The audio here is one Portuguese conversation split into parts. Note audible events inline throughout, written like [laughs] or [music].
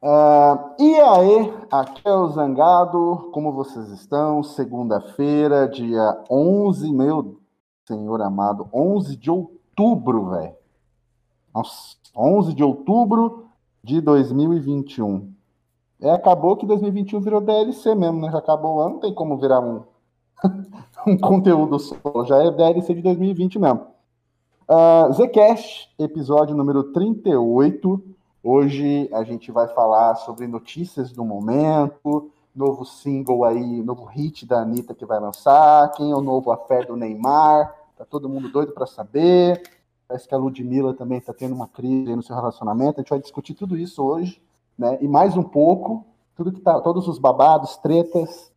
Uh, e aí, aqui é o Zangado, como vocês estão? Segunda-feira, dia 11, meu senhor amado, 11 de outubro, velho. 11 de outubro de 2021. É, acabou que 2021 virou DLC mesmo, né? Já acabou o ano, não tem como virar um, [laughs] um conteúdo só, já é DLC de 2020 mesmo. Uh, Zcast, episódio número 38 Hoje a gente vai falar sobre notícias do momento, novo single aí, novo hit da Anitta que vai lançar, quem é o novo afé do Neymar, tá todo mundo doido para saber. Parece que a Ludmilla também está tendo uma crise no seu relacionamento. A gente vai discutir tudo isso hoje, né? E mais um pouco, tudo que tá, todos os babados, tretas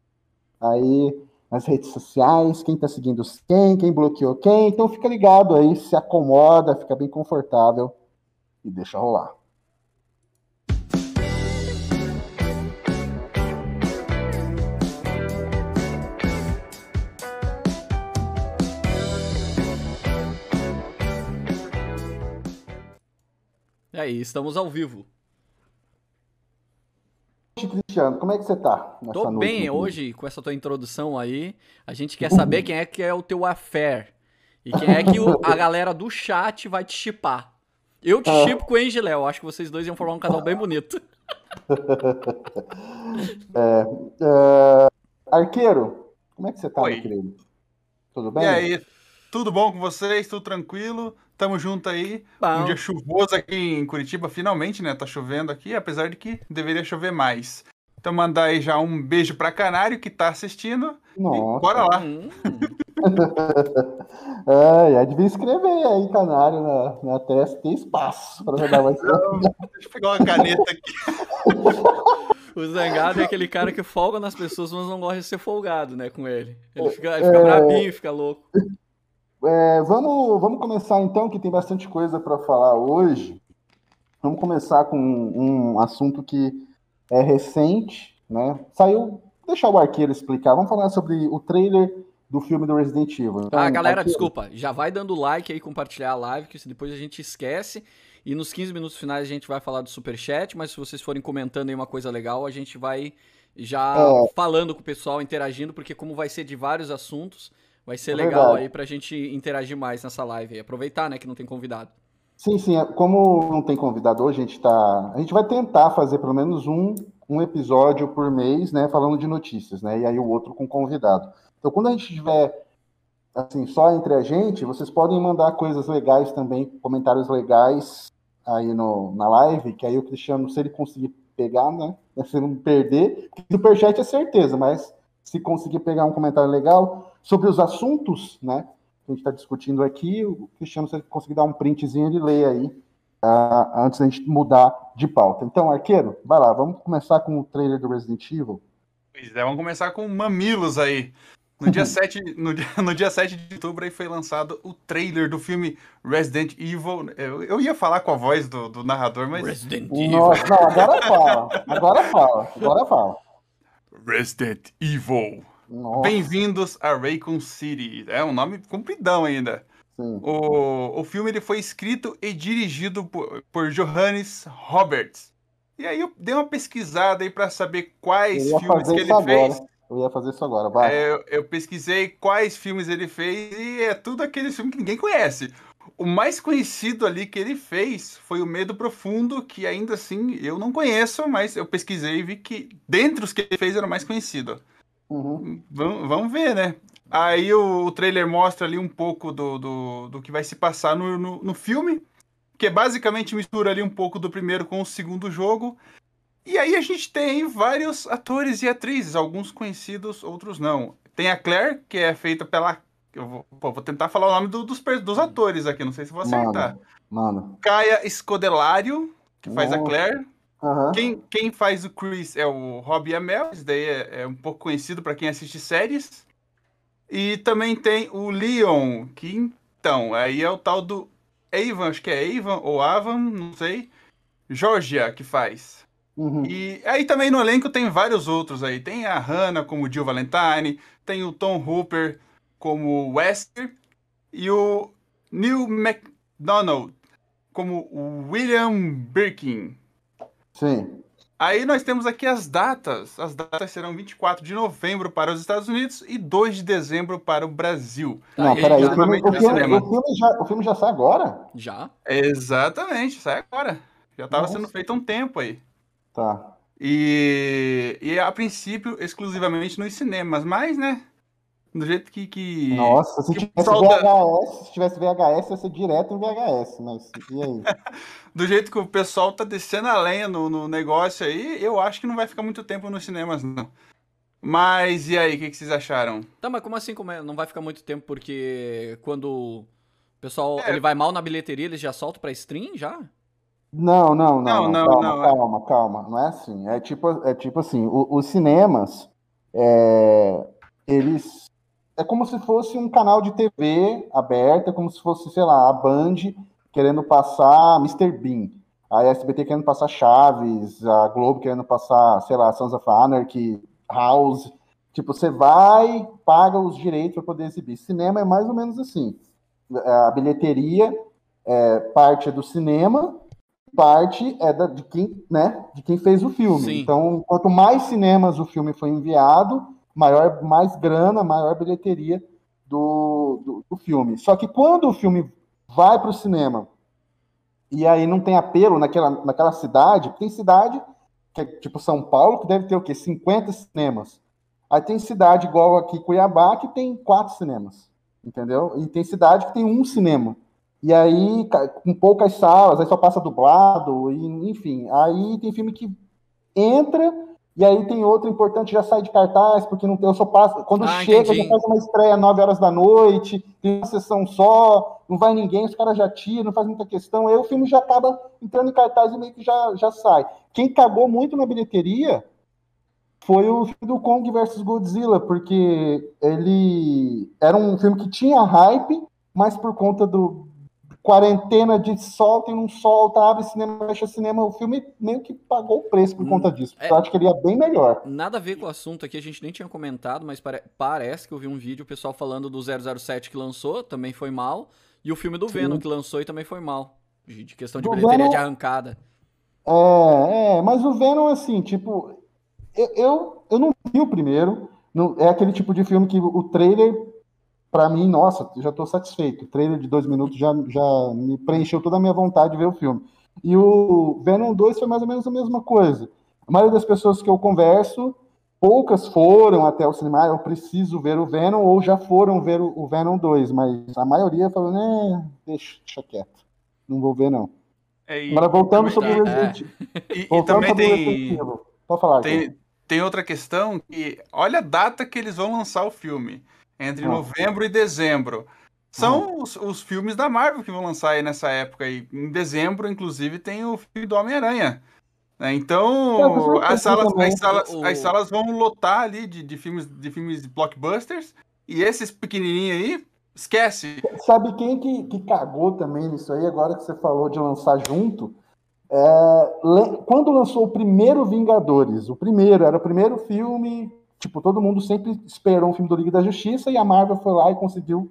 aí nas redes sociais, quem está seguindo quem, quem bloqueou quem. Então fica ligado aí, se acomoda, fica bem confortável e deixa rolar. E aí, estamos ao vivo. Cristiano, como é que você tá? Tô bem hoje com essa tua introdução aí. A gente quer saber quem é que é o teu affair. E quem é que o, a galera do chat vai te chipar. Eu te ah. chipo com o Angeléu. Acho que vocês dois iam formar um casal bem bonito. [laughs] é, é, arqueiro, como é que você tá, Oi. meu querido? Tudo bem? E aí, tudo bom com vocês? Tudo tranquilo? Tamo junto aí. Bom. Um dia chuvoso aqui em Curitiba, finalmente, né? Tá chovendo aqui, apesar de que deveria chover mais. Então mandar aí já um beijo pra Canário que tá assistindo. Nossa. E bora lá. Hum. [laughs] é, é, devia escrever aí, Canário, na, na testa. Tem espaço para dar mais. [laughs] Não, deixa eu pegar uma caneta aqui. [laughs] O Zangado é aquele cara que folga nas pessoas, mas não gosta de ser folgado, né, com ele. Ele fica, ele fica é... brabinho, fica louco. É, vamos, vamos começar então, que tem bastante coisa para falar hoje. Vamos começar com um, um, assunto que é recente, né? Saiu. Deixa o arqueiro explicar. Vamos falar sobre o trailer do filme do Resident Evil. Então, ah, galera, arqueiro... desculpa. Já vai dando like aí, compartilhar a live, que depois a gente esquece. E nos 15 minutos finais a gente vai falar do superchat, mas se vocês forem comentando aí uma coisa legal, a gente vai já é... falando com o pessoal, interagindo, porque como vai ser de vários assuntos, Vai ser é legal verdade. aí pra gente interagir mais nessa live e aproveitar, né, que não tem convidado. Sim, sim. É, como não tem convidado hoje, a gente tá. A gente vai tentar fazer pelo menos um, um episódio por mês, né? Falando de notícias, né? E aí o outro com convidado. Então, quando a gente tiver assim, só entre a gente, vocês podem mandar coisas legais também, comentários legais aí no, na live, que aí o Cristiano, se ele conseguir pegar, né? [laughs] Se não perder, superchat é certeza, mas se conseguir pegar um comentário legal sobre os assuntos, né, que a gente está discutindo aqui, o Cristiano, se conseguir dar um printzinho, ele lê aí, uh, antes da gente mudar de pauta. Então, Arqueiro, vai lá, vamos começar com o trailer do Resident Evil? Pois é, vamos começar com Mamilos aí. No dia, [laughs] 7, no, dia, [laughs] no dia 7 de outubro aí foi lançado o trailer do filme Resident Evil. Eu, eu ia falar com a voz do, do narrador, mas. Resident Evil. Nossa, não, agora fala. Agora fala. Agora fala. Resident Evil. Bem-vindos a Raycon City. É um nome compridão ainda. O, o filme ele foi escrito e dirigido por, por Johannes Roberts. E aí eu dei uma pesquisada aí para saber quais filmes que ele agora. fez. Eu ia fazer isso agora, vai. É, eu, eu pesquisei quais filmes ele fez e é tudo aquele filme que ninguém conhece. O mais conhecido ali que ele fez foi o Medo Profundo, que ainda assim eu não conheço, mas eu pesquisei e vi que dentre os que ele fez era o mais conhecido. Uhum. Vamos, vamos ver, né? Aí o, o, trailer mostra ali um pouco do, do, do que vai se passar no, no, no, filme, que basicamente mistura ali um pouco do primeiro com o segundo jogo. E aí a gente tem vários atores e atrizes, alguns conhecidos, outros não. Tem a Claire, que é feita pela eu vou, pô, vou tentar falar o nome do, dos, dos atores aqui, não sei se vou acertar. Mano. mano. Caia Scodelário, que faz Nossa. a Claire. Uhum. Quem, quem faz o Chris é o Robbie Amell, esse daí é, é um pouco conhecido para quem assiste séries. E também tem o Leon, que então, aí é o tal do Avon, acho que é Avon ou Avon, não sei. Georgia que faz. Uhum. E aí também no elenco tem vários outros aí. Tem a Hannah como Jill Valentine, tem o Tom Hooper como Wesker e o Neil McDonald como William Birkin. Sim. Aí nós temos aqui as datas. As datas serão 24 de novembro para os Estados Unidos e 2 de dezembro para o Brasil. Não, Aí, peraí, o filme, o, no filme, cinema. o, filme já, o filme já sai agora? Já? Exatamente, sai agora. Já estava sendo feito há um tempo aí. Tá. E, e a princípio, exclusivamente nos cinemas, mas, né? Do jeito que. que... Nossa, se que o tivesse da- VHS, se tivesse VHS, ia ser direto em VHS, mas e aí? [laughs] Do jeito que o pessoal tá descendo a lenha no, no negócio aí, eu acho que não vai ficar muito tempo nos cinemas, não. Mas e aí, o que, que vocês acharam? Tá, mas como assim como é? não vai ficar muito tempo? Porque quando o pessoal É. ele vai mal na bilheteria, eles já soltam pra stream já? Não, não, não, Não, não, não, calma, não, é. calma, calma. Não é assim. É tipo, é tipo assim, o- os cinemas, é, eles é como se fosse um canal de TV aberto, é como se fosse, sei lá, a Band querendo passar Mr. Bean, a SBT querendo passar Chaves, a Globo querendo passar, sei lá, Sons of Anarchy, House. Tipo, você vai, paga os direitos para poder exibir. Cinema é mais ou menos assim. A bilheteria é, parte é do cinema, parte é da- de quem, né, de quem fez o filme. Sim. Então, quanto mais cinemas o filme foi enviado, maior, mais grana, maior bilheteria do, do, do filme. Só que quando o filme vai para o cinema e aí não tem apelo naquela, naquela cidade, tem cidade que é tipo São Paulo que deve ter o quê? 50 cinemas. Aí tem cidade igual aqui Cuiabá que tem quatro cinemas, entendeu? E tem cidade que tem um cinema. E aí, com poucas salas, aí só passa dublado, e, enfim. Aí tem filme que entra, e aí tem outro importante já sai de cartaz, porque não tem, eu só passo. Quando Ah, chega, entendi. já faz uma estreia 9 horas da noite, tem uma sessão só, não vai ninguém, os caras já tiram, não faz muita questão. Aí o filme já acaba entrando em cartaz e meio que já, já sai. Quem cagou muito na bilheteria foi o filme do Kong versus Godzilla, porque ele era um filme que tinha hype, mas por conta do quarentena de solta e não solta, abre cinema, fecha cinema, o filme meio que pagou o preço por Hum, conta disso. é. Eu acho que ele ia bem melhor. Nada a ver com o assunto aqui, a gente nem tinha comentado, mas pare- parece que eu vi um vídeo o pessoal falando do 007 que lançou, também foi mal, e o filme do Venom que lançou e também foi mal. De de questão de Do bilheteria Venom- de arrancada. É, é, mas o Venom, assim, tipo, eu, eu, eu não vi o primeiro. não- é aquele tipo de filme que o trailer, pra mim, nossa, já tô satisfeito. O trailer de dois minutos já, já me preencheu toda a minha vontade de ver o filme. E o Venom 2 foi mais ou menos a mesma coisa. A maioria das pessoas que eu converso, poucas foram até o cinema, "Ah, eu preciso ver o Venom, ou já foram ver o, Venom 2, mas a maioria falou, né, deixa, deixa quieto, não vou ver não. É, e, Agora voltando também- sobre o é. Resident e, e Voltando também sobre o tem. Pode falar, tem, tem outra questão que olha a data que eles vão lançar o filme. Entre Ah. novembro e dezembro. São os, os filmes da Marvel que vão lançar aí nessa época. E em dezembro, inclusive, tem o filme do Homem-Aranha. né? Então, as salas, as, salas, O- as salas vão lotar ali de, de filmes de filmes blockbusters. E esses pequenininhos aí, esquece. Sabe quem que, que cagou também nisso aí, agora que você falou de lançar junto? É, quando lançou o primeiro Vingadores, o primeiro, era o primeiro filme, tipo, todo mundo sempre esperou um filme do Liga da Justiça e a Marvel foi lá e conseguiu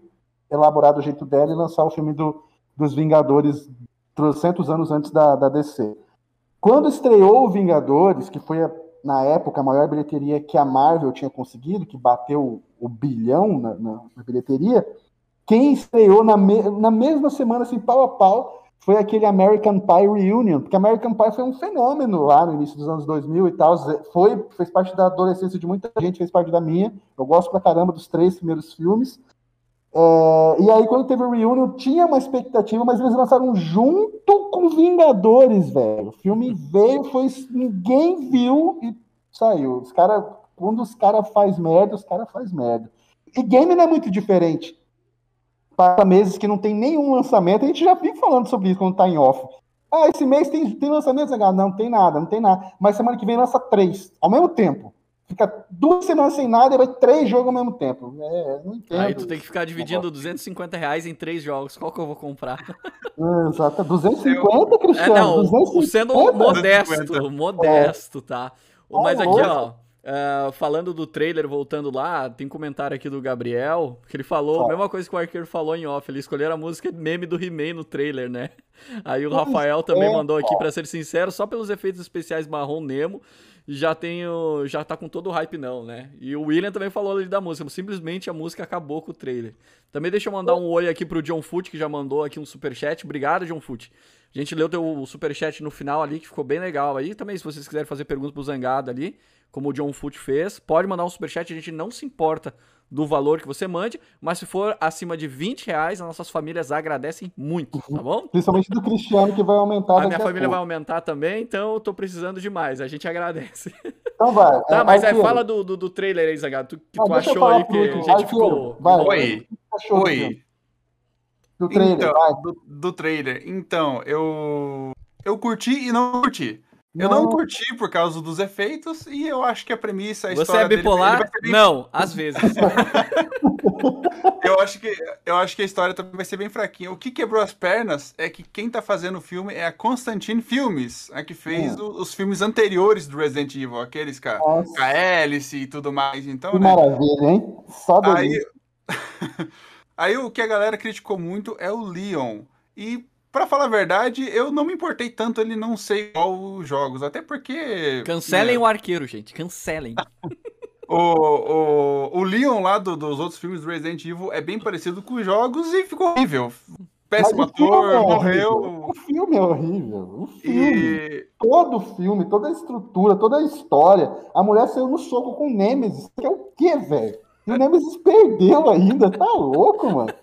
elaborar do jeito dela e lançar o filme do, dos Vingadores 300 anos antes da, da DC. Quando estreou o Vingadores, que foi a- na época a maior bilheteria que a Marvel tinha conseguido, que bateu o bilhão na, na- na bilheteria, quem estreou na, me- na mesma semana, assim, pau a pau, foi aquele American Pie Reunion, porque American Pie foi um fenômeno lá no início dos anos 2000 e tal, foi, fez parte da adolescência de muita gente, fez parte da minha, eu gosto pra caramba dos três primeiros filmes, É, e aí quando teve o Reunion, tinha uma expectativa, mas eles lançaram junto com Vingadores, velho, o filme veio, foi, ninguém viu e saiu, os cara, quando os caras faz merda, os caras faz merda. E game não é muito diferente, passa meses que não tem nenhum lançamento, a gente já fica falando sobre isso quando tá em off. Ah, esse mês tem, tem lançamento? Ah, Não, tem nada, não tem nada. Mas semana que vem lança três, ao mesmo tempo. Fica duas semanas sem nada e vai três jogos ao mesmo tempo. É, não entendo. Aí tu tem que ficar dividindo 250 reais em três jogos. Qual que eu vou comprar? É, Exato. 250, Cristiano? É, não, o 250? sendo 250. modesto, modesto, tá? Mas Tá aqui, louco. ó, Uh, falando do trailer, voltando lá, tem comentário aqui do Gabriel, que ele falou a mesma coisa que o Arqueiro falou em off. Ele escolheram a música meme do He-Man no trailer, né? Aí o Rafael também é, mandou aqui, para ser sincero, só pelos efeitos especiais marrom Nemo, já tenho. Já tá com todo o hype, não, né? E o William também falou ali da música, simplesmente a música acabou com o trailer. Também deixa eu mandar um oi aqui pro John Foot, que já mandou aqui um superchat. Obrigado, John Foot. A gente leu teu superchat no final ali, que ficou bem legal aí. Também, se vocês quiserem fazer perguntas pro Zangado ali, como o John Foot fez. Pode mandar um superchat, a gente não se importa do valor que você mande, mas se for acima de 20 reais, as nossas famílias agradecem muito, tá bom? Principalmente do Cristiano, que vai aumentar. A minha família vai aumentar também, então eu tô precisando demais, a gente agradece. Então vai. [laughs] Tá, é, mas é, fala do, do, do, trailer aí, Zagato, que tu, que tu achou aí, que a gente ficou... Vai, Oi, oi. Do trailer, então, do, do trailer. Então, eu... Eu curti e não curti. Eu não. curti por causa dos efeitos e eu acho que a premissa, a Você é bipolar? Dele, bem... Não, às vezes. [laughs] eu, acho que, eu acho que a história também vai ser bem fraquinha. O que quebrou as pernas é que quem tá fazendo o filme é a Constantine Filmes, a que fez hum. o, os filmes anteriores do Resident Evil, aqueles com a, com a hélice e tudo mais. Então, que né? maravilha, hein? Só aí, [laughs] aí o que a galera criticou muito é o Leon. E Pra falar a verdade, eu não me importei tanto ele não ser igual os jogos, até porque. Cancelem né? o arqueiro, gente, cancelem. [laughs] o, o, o Leon lá do, dos outros filmes do Resident Evil é bem parecido com os jogos e ficou horrível. Péssimo ator, é morreu. O filme é horrível. O filme. E... Todo o filme, toda a estrutura, toda a história. A mulher saiu no soco com o Nemesis. Que é o quê, velho? O Nemesis perdeu ainda. Tá louco, mano?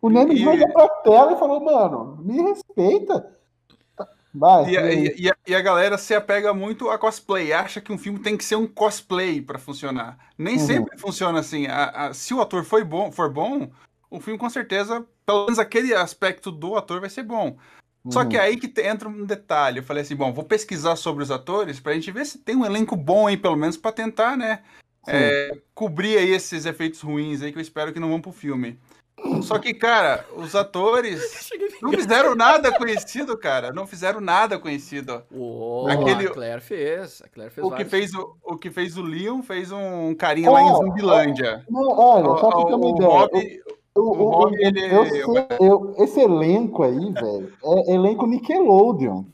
O Nemes e... olhou pra tela e falou, mano, me respeita. Vai, e, a, e, a, e, a, galera se apega muito a cosplay, acha que um filme tem que ser um cosplay para funcionar. Nem uhum. sempre funciona assim. A, se o ator foi bom, for bom, o filme com certeza, pelo menos aquele aspecto do ator vai ser bom. Uhum. Só que uhum. aí que entra um detalhe. Eu falei assim, bom, vou pesquisar sobre os atores pra gente ver se tem um elenco bom aí, pelo menos, para tentar, né? É, cobrir aí esses efeitos ruins aí que eu espero que não vão pro filme. Só que, cara, os atores [laughs] não fizeram nada conhecido, cara. Não fizeram nada conhecido. Oh, Aquele, a Claire fez. A Claire fez o, que fez o, o que fez o Leon fez um carinha oh, lá em Zumbilândia. Não, olha, só pra ter uma ideia. Rob, o, o, o, ele, eu sei, eu, esse elenco aí, velho, é elenco Nickelodeon.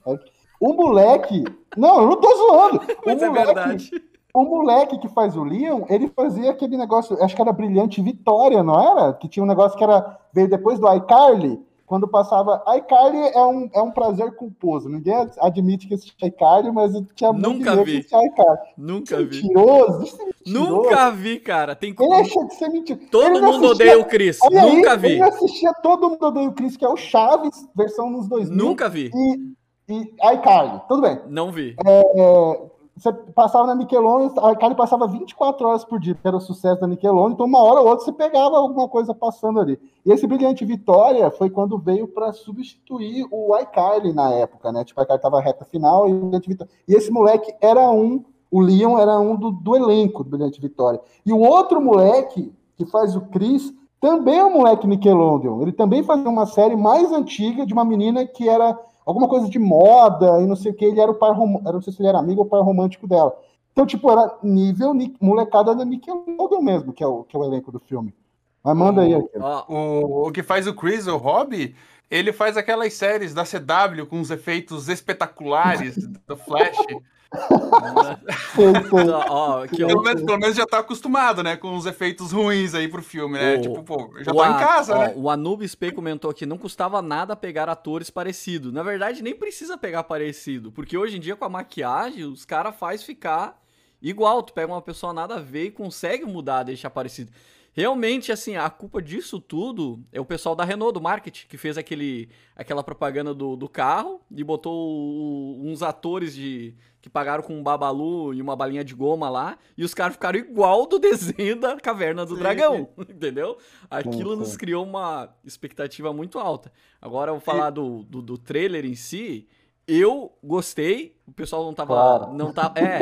O moleque. Não, eu não tô zoando. [laughs] Mas o é moleque, verdade. O moleque que faz o Leon, ele fazia aquele negócio, acho que era Brilhante Vitória, não era? Que tinha um negócio que era veio depois do iCarly, quando passava. iCarly é um, é um prazer culposo. Ninguém admite que existe iCarly, mas tinha Nunca muito vi. iCarly. Nunca vi. Mentiroso, é Nunca vi, cara. Tem como. Ele achou de ser mentira. Todo ele mundo assistia... odeia o Chris. Olha Nunca aí, vi. Ele assistia Todo Mundo Odeia o Chris, que é o Chaves, versão nos 2000. Nunca vi. E, e iCarly, tudo bem. Não vi. É, é, você passava na Nickelodeon, a Kali passava 24 horas por dia, que era o sucesso da Nickelodeon, então uma hora ou outra você pegava alguma coisa passando ali. E esse Brilhante Vitória foi quando veio para substituir o iCarly na época, né? Tipo, a iCarly tava reta final e o Brilhante Vitória. E esse moleque era um, o Leon era um do, do elenco do Brilhante Vitória. E o outro moleque, que faz o Chris, também é um moleque Nickelodeon. Ele também fazia uma série mais antiga de uma menina que era alguma coisa de moda e não sei o que, ele era o pai romântico, não sei se ele era amigo ou pai romântico dela. Então, tipo, era nível molecada da Nickelodeon mesmo, que é o, que é o elenco do filme. Mas manda aí. O, o, o que faz o Chris, o Hobby, ele faz aquelas séries da CW com os efeitos espetaculares do Flash. [laughs] [laughs] ó, que pelo, menos, pelo, menos, já tá acostumado, né? Com os efeitos ruins aí pro filme, né? O, tipo, pô, já tá em casa, ó, né? O Anubis P comentou aqui, não custava nada pegar atores parecidos. Na verdade, nem precisa pegar parecido, porque hoje em dia com a maquiagem, os caras faz ficar igual. Tu pega uma pessoa nada a ver e consegue mudar, deixar parecido. Realmente, assim, a culpa disso tudo é o pessoal da Renault, do marketing, que fez aquele, aquela propaganda do, do carro e botou uns atores de que pagaram com um babalu e uma balinha de goma lá, e os caras ficaram igual do desenho da Caverna do sim, Dragão, [laughs] entendeu? Aquilo sim, nos criou uma expectativa muito alta. Agora eu vou falar do, do, do, trailer em si, eu gostei, o pessoal não tava... Claro. Não tá, é,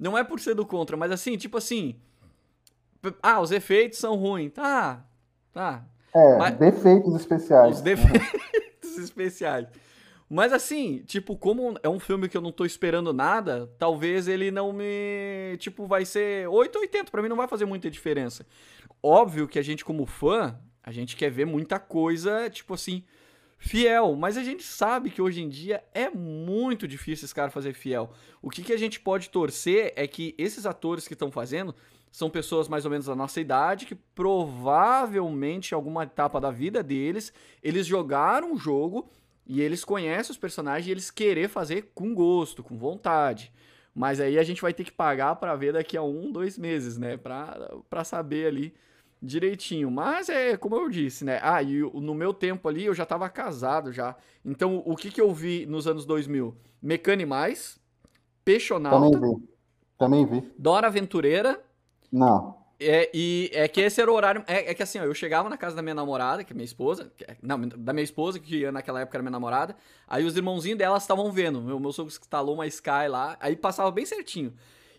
não é por ser do contra, mas assim, tipo assim ah, os efeitos são ruins. Tá, tá. É, Mas... defeitos especiais. Os defeitos [laughs] especiais. Mas assim, tipo, como é um filme que eu não tô esperando nada, talvez ele não me. Tipo, vai ser 880. Pra mim não vai fazer muita diferença. Óbvio que a gente, como fã, a gente quer ver muita coisa, tipo assim, fiel. Mas a gente sabe que hoje em dia é muito difícil esse cara fazer fiel. O que, que a gente pode torcer é que esses atores que estão fazendo são pessoas mais ou menos da nossa idade que provavelmente em alguma etapa da vida deles eles jogaram o jogo e eles conhecem os personagens e eles querer fazer com gosto, com vontade. Mas aí a gente vai ter que pagar para ver daqui a um, dois meses, né? Pra, pra saber ali direitinho. Mas é como eu disse, né? Ah, e no meu tempo ali eu já tava casado já. Então o que que eu vi nos anos 2000? Mecanimais, Peixonauta. Também vi. Também vi. Dora Aventureira. Não. É, e é que esse era o horário. É, é, que assim, ó, eu chegava na casa da minha namorada, que é minha esposa. Que, é, não, da minha esposa, que naquela época era minha namorada. Aí os irmãozinhos delas estavam vendo. Meu, meu sogro instalou uma Sky lá. Aí passava bem certinho.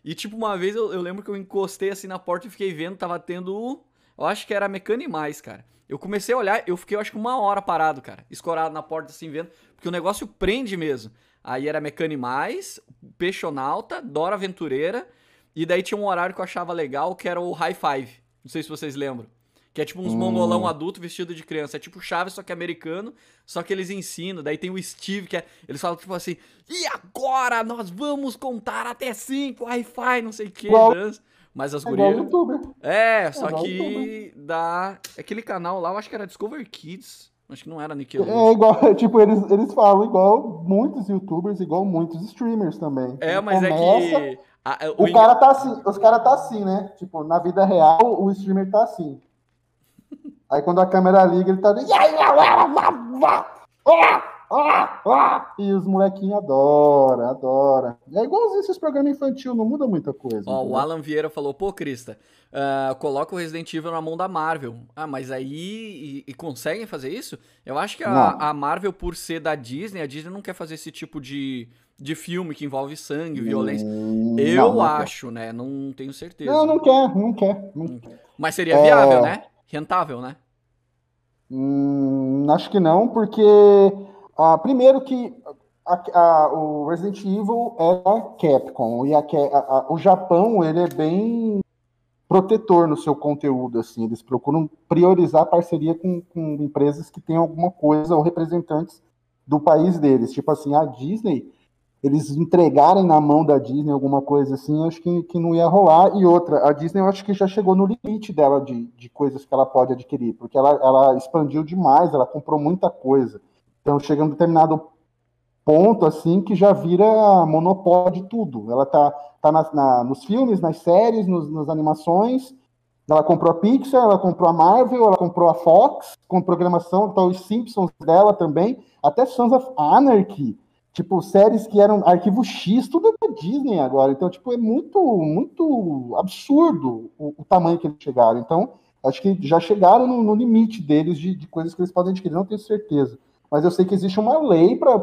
E tipo, uma vez eu, eu lembro que eu encostei assim na porta e fiquei vendo, tava tendo. Eu acho que era Mecanimais, cara. Eu comecei a olhar, eu fiquei, eu acho que uma hora parado, cara. Escorado na porta assim, vendo. Porque o negócio prende mesmo. Aí era Mecanimais, Peixonauta, Dora Aventureira. E daí tinha um horário que eu achava legal, que era o High Five. Não sei se vocês lembram. Que é tipo uns hum. mongolão adulto vestido de criança. É tipo Chaves, só que americano. Só que eles ensinam. Daí tem o Steve, que é. Eles falam tipo assim. E agora nós vamos contar até cinco, Wi-Fi, não sei o que. Mas as é gurias. É, é, só é que da. Aquele canal lá, eu acho que era Discover Kids. Acho que não era Nickelodeon. É igual, [laughs] tipo, eles, eles falam igual muitos youtubers, igual muitos streamers também. É, mas Começa, é que ah, é, o, o cara tá assim, os caras tá assim, né? Tipo, na vida real, o streamer tá assim. [laughs] Aí quando a câmera liga, ele tá. E os molequinhos adoram, adoram. É igualzinho esses programas infantil, não muda muita coisa. Ó, o Alan Vieira falou, pô, Crista, uh, coloca o Resident Evil na mão da Marvel. Ah, mas aí. E, e conseguem fazer isso? Eu acho que a, a, Marvel, por ser da Disney, a Disney não quer fazer esse tipo de, de filme que envolve sangue, violência. Hum, Eu não, acho, né? Não tenho certeza. Não, não quer, não quer. Não hum. Mas seria viável, é... né? Rentável, né? Hum, acho que não, porque ah, primeiro que a, a, o Resident Evil é Capcom e a, o Japão ele é bem protetor no seu conteúdo, assim, eles procuram priorizar parceria com, com empresas que têm alguma coisa ou representantes do país deles, tipo assim, a Disney, eles entregarem na mão da Disney alguma coisa assim, acho que, que não ia rolar. E outra, a Disney eu acho que já chegou no limite dela de, de coisas que ela pode adquirir, porque ela, ela expandiu demais, ela comprou muita coisa. Então chega um determinado ponto assim que já vira monopólio de tudo. Ela tá, tá na, na, nos filmes, nas séries, nos, nas animações. Ela comprou a Pixar, ela comprou a Marvel, ela comprou a Fox, com programação, tá os Simpsons dela também, até Sons of Anarchy, tipo, séries que eram arquivo X, tudo é da Disney agora. Então, tipo, é muito, muito absurdo o, o tamanho que eles chegaram. Então, acho que já chegaram no, no limite deles de, de coisas que eles podem adquirir, não tenho certeza mas eu sei que existe uma lei para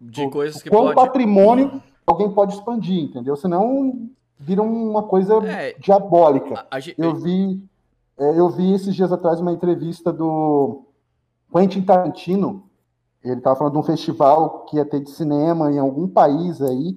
de coisas que pode... patrimônio alguém pode expandir, entendeu? Senão vira uma coisa é, diabólica. A, a, eu vi é, eu vi esses dias atrás uma entrevista do Quentin Tarantino. Ele estava falando de um festival que ia ter de cinema em algum país aí.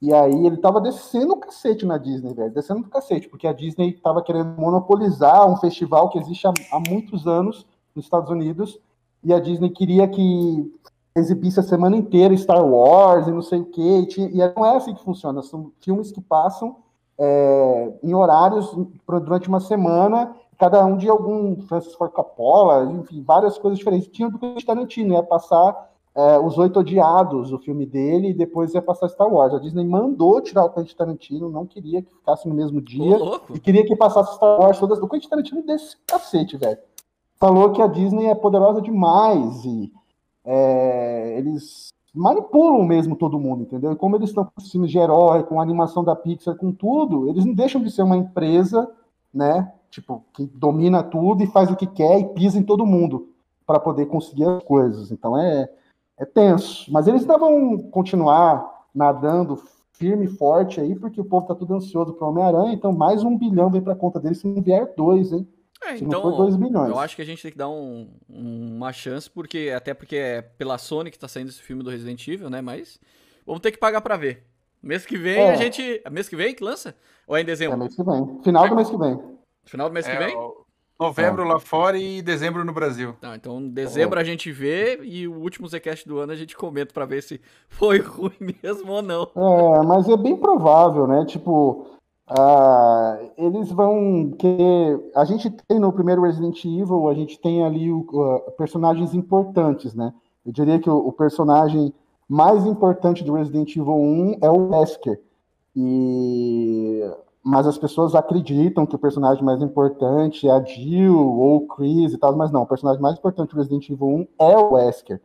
E aí ele tava descendo o cacete na Disney, velho. Descendo o cacete, porque a Disney tava querendo monopolizar um festival que existe há, há muitos anos nos Estados Unidos e a Disney queria que exibisse a semana inteira Star Wars e não sei o quê, e, e não é assim que funciona, são filmes que passam é, em horários durante uma semana, cada um de algum Francis Ford Coppola, enfim, várias coisas diferentes. Tinha do Quentin Tarantino, ia passar é, Os Oito Odiados, o filme dele, e depois ia passar Star Wars. A Disney mandou tirar o Quentin Tarantino, não queria que ficasse no mesmo dia, e queria que passasse Star Wars todas. O Quentin Tarantino desse cacete, velho falou que a Disney é poderosa demais e é, eles manipulam mesmo todo mundo, entendeu? E como eles estão com filmes de herói, com a animação da Pixar, com tudo, eles não deixam de ser uma empresa, né? Tipo, que domina tudo e faz o que quer e pisa em todo mundo para poder conseguir as coisas. Então é, é tenso. Mas eles vão continuar nadando firme e forte aí, porque o povo tá tudo ansioso para Homem-Aranha, então mais um bilhão vem para conta deles se não vier dois, hein? É, então, eu acho que a gente tem que dar um, uma chance, porque até porque é pela Sony que tá saindo esse filme do Resident Evil, né? Mas vamos ter que pagar pra ver. Mês que vem é. a gente. Mês que vem que lança? Ou é em dezembro? É mês que vem. Final do mês que vem. Final do mês que é, vem? Novembro é. lá fora e dezembro no Brasil. Tá, então dezembro a gente vê e o último Zcast do ano a gente comenta para ver se foi [laughs] ruim mesmo ou não. É, mas é bem provável, né? Tipo, uh, eles vão que a gente tem no primeiro Resident Evil, a gente tem ali o, personagens importantes, né? Eu diria que o, o, personagem mais importante do Resident Evil 1 é o Wesker. E mas as pessoas acreditam que o personagem mais importante é a Jill ou o Chris e tal, mas não, o personagem mais importante do Resident Evil 1 é o Wesker.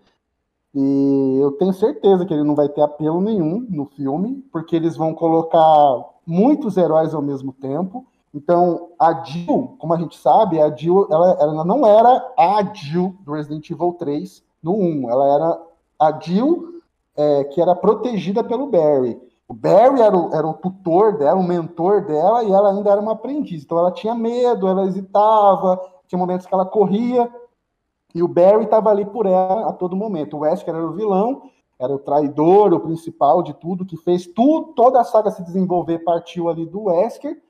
E eu tenho certeza que ele não vai ter apelo nenhum no filme, porque eles vão colocar muitos heróis ao mesmo tempo. Então, a Jill, como a gente sabe, a Jill, ela, ela não era a Jill do Resident Evil 3 no 1, ela era a Jill é, que era protegida pelo Barry. O Barry era o, era o tutor dela, o mentor dela, e ela ainda era uma aprendiz. Então ela tinha medo, ela hesitava, tinha momentos que ela corria, e o Barry estava ali por ela a todo momento. O Wesker era o vilão, era o traidor, o principal de tudo, que fez tudo, toda a saga se desenvolver partiu ali do Wesker.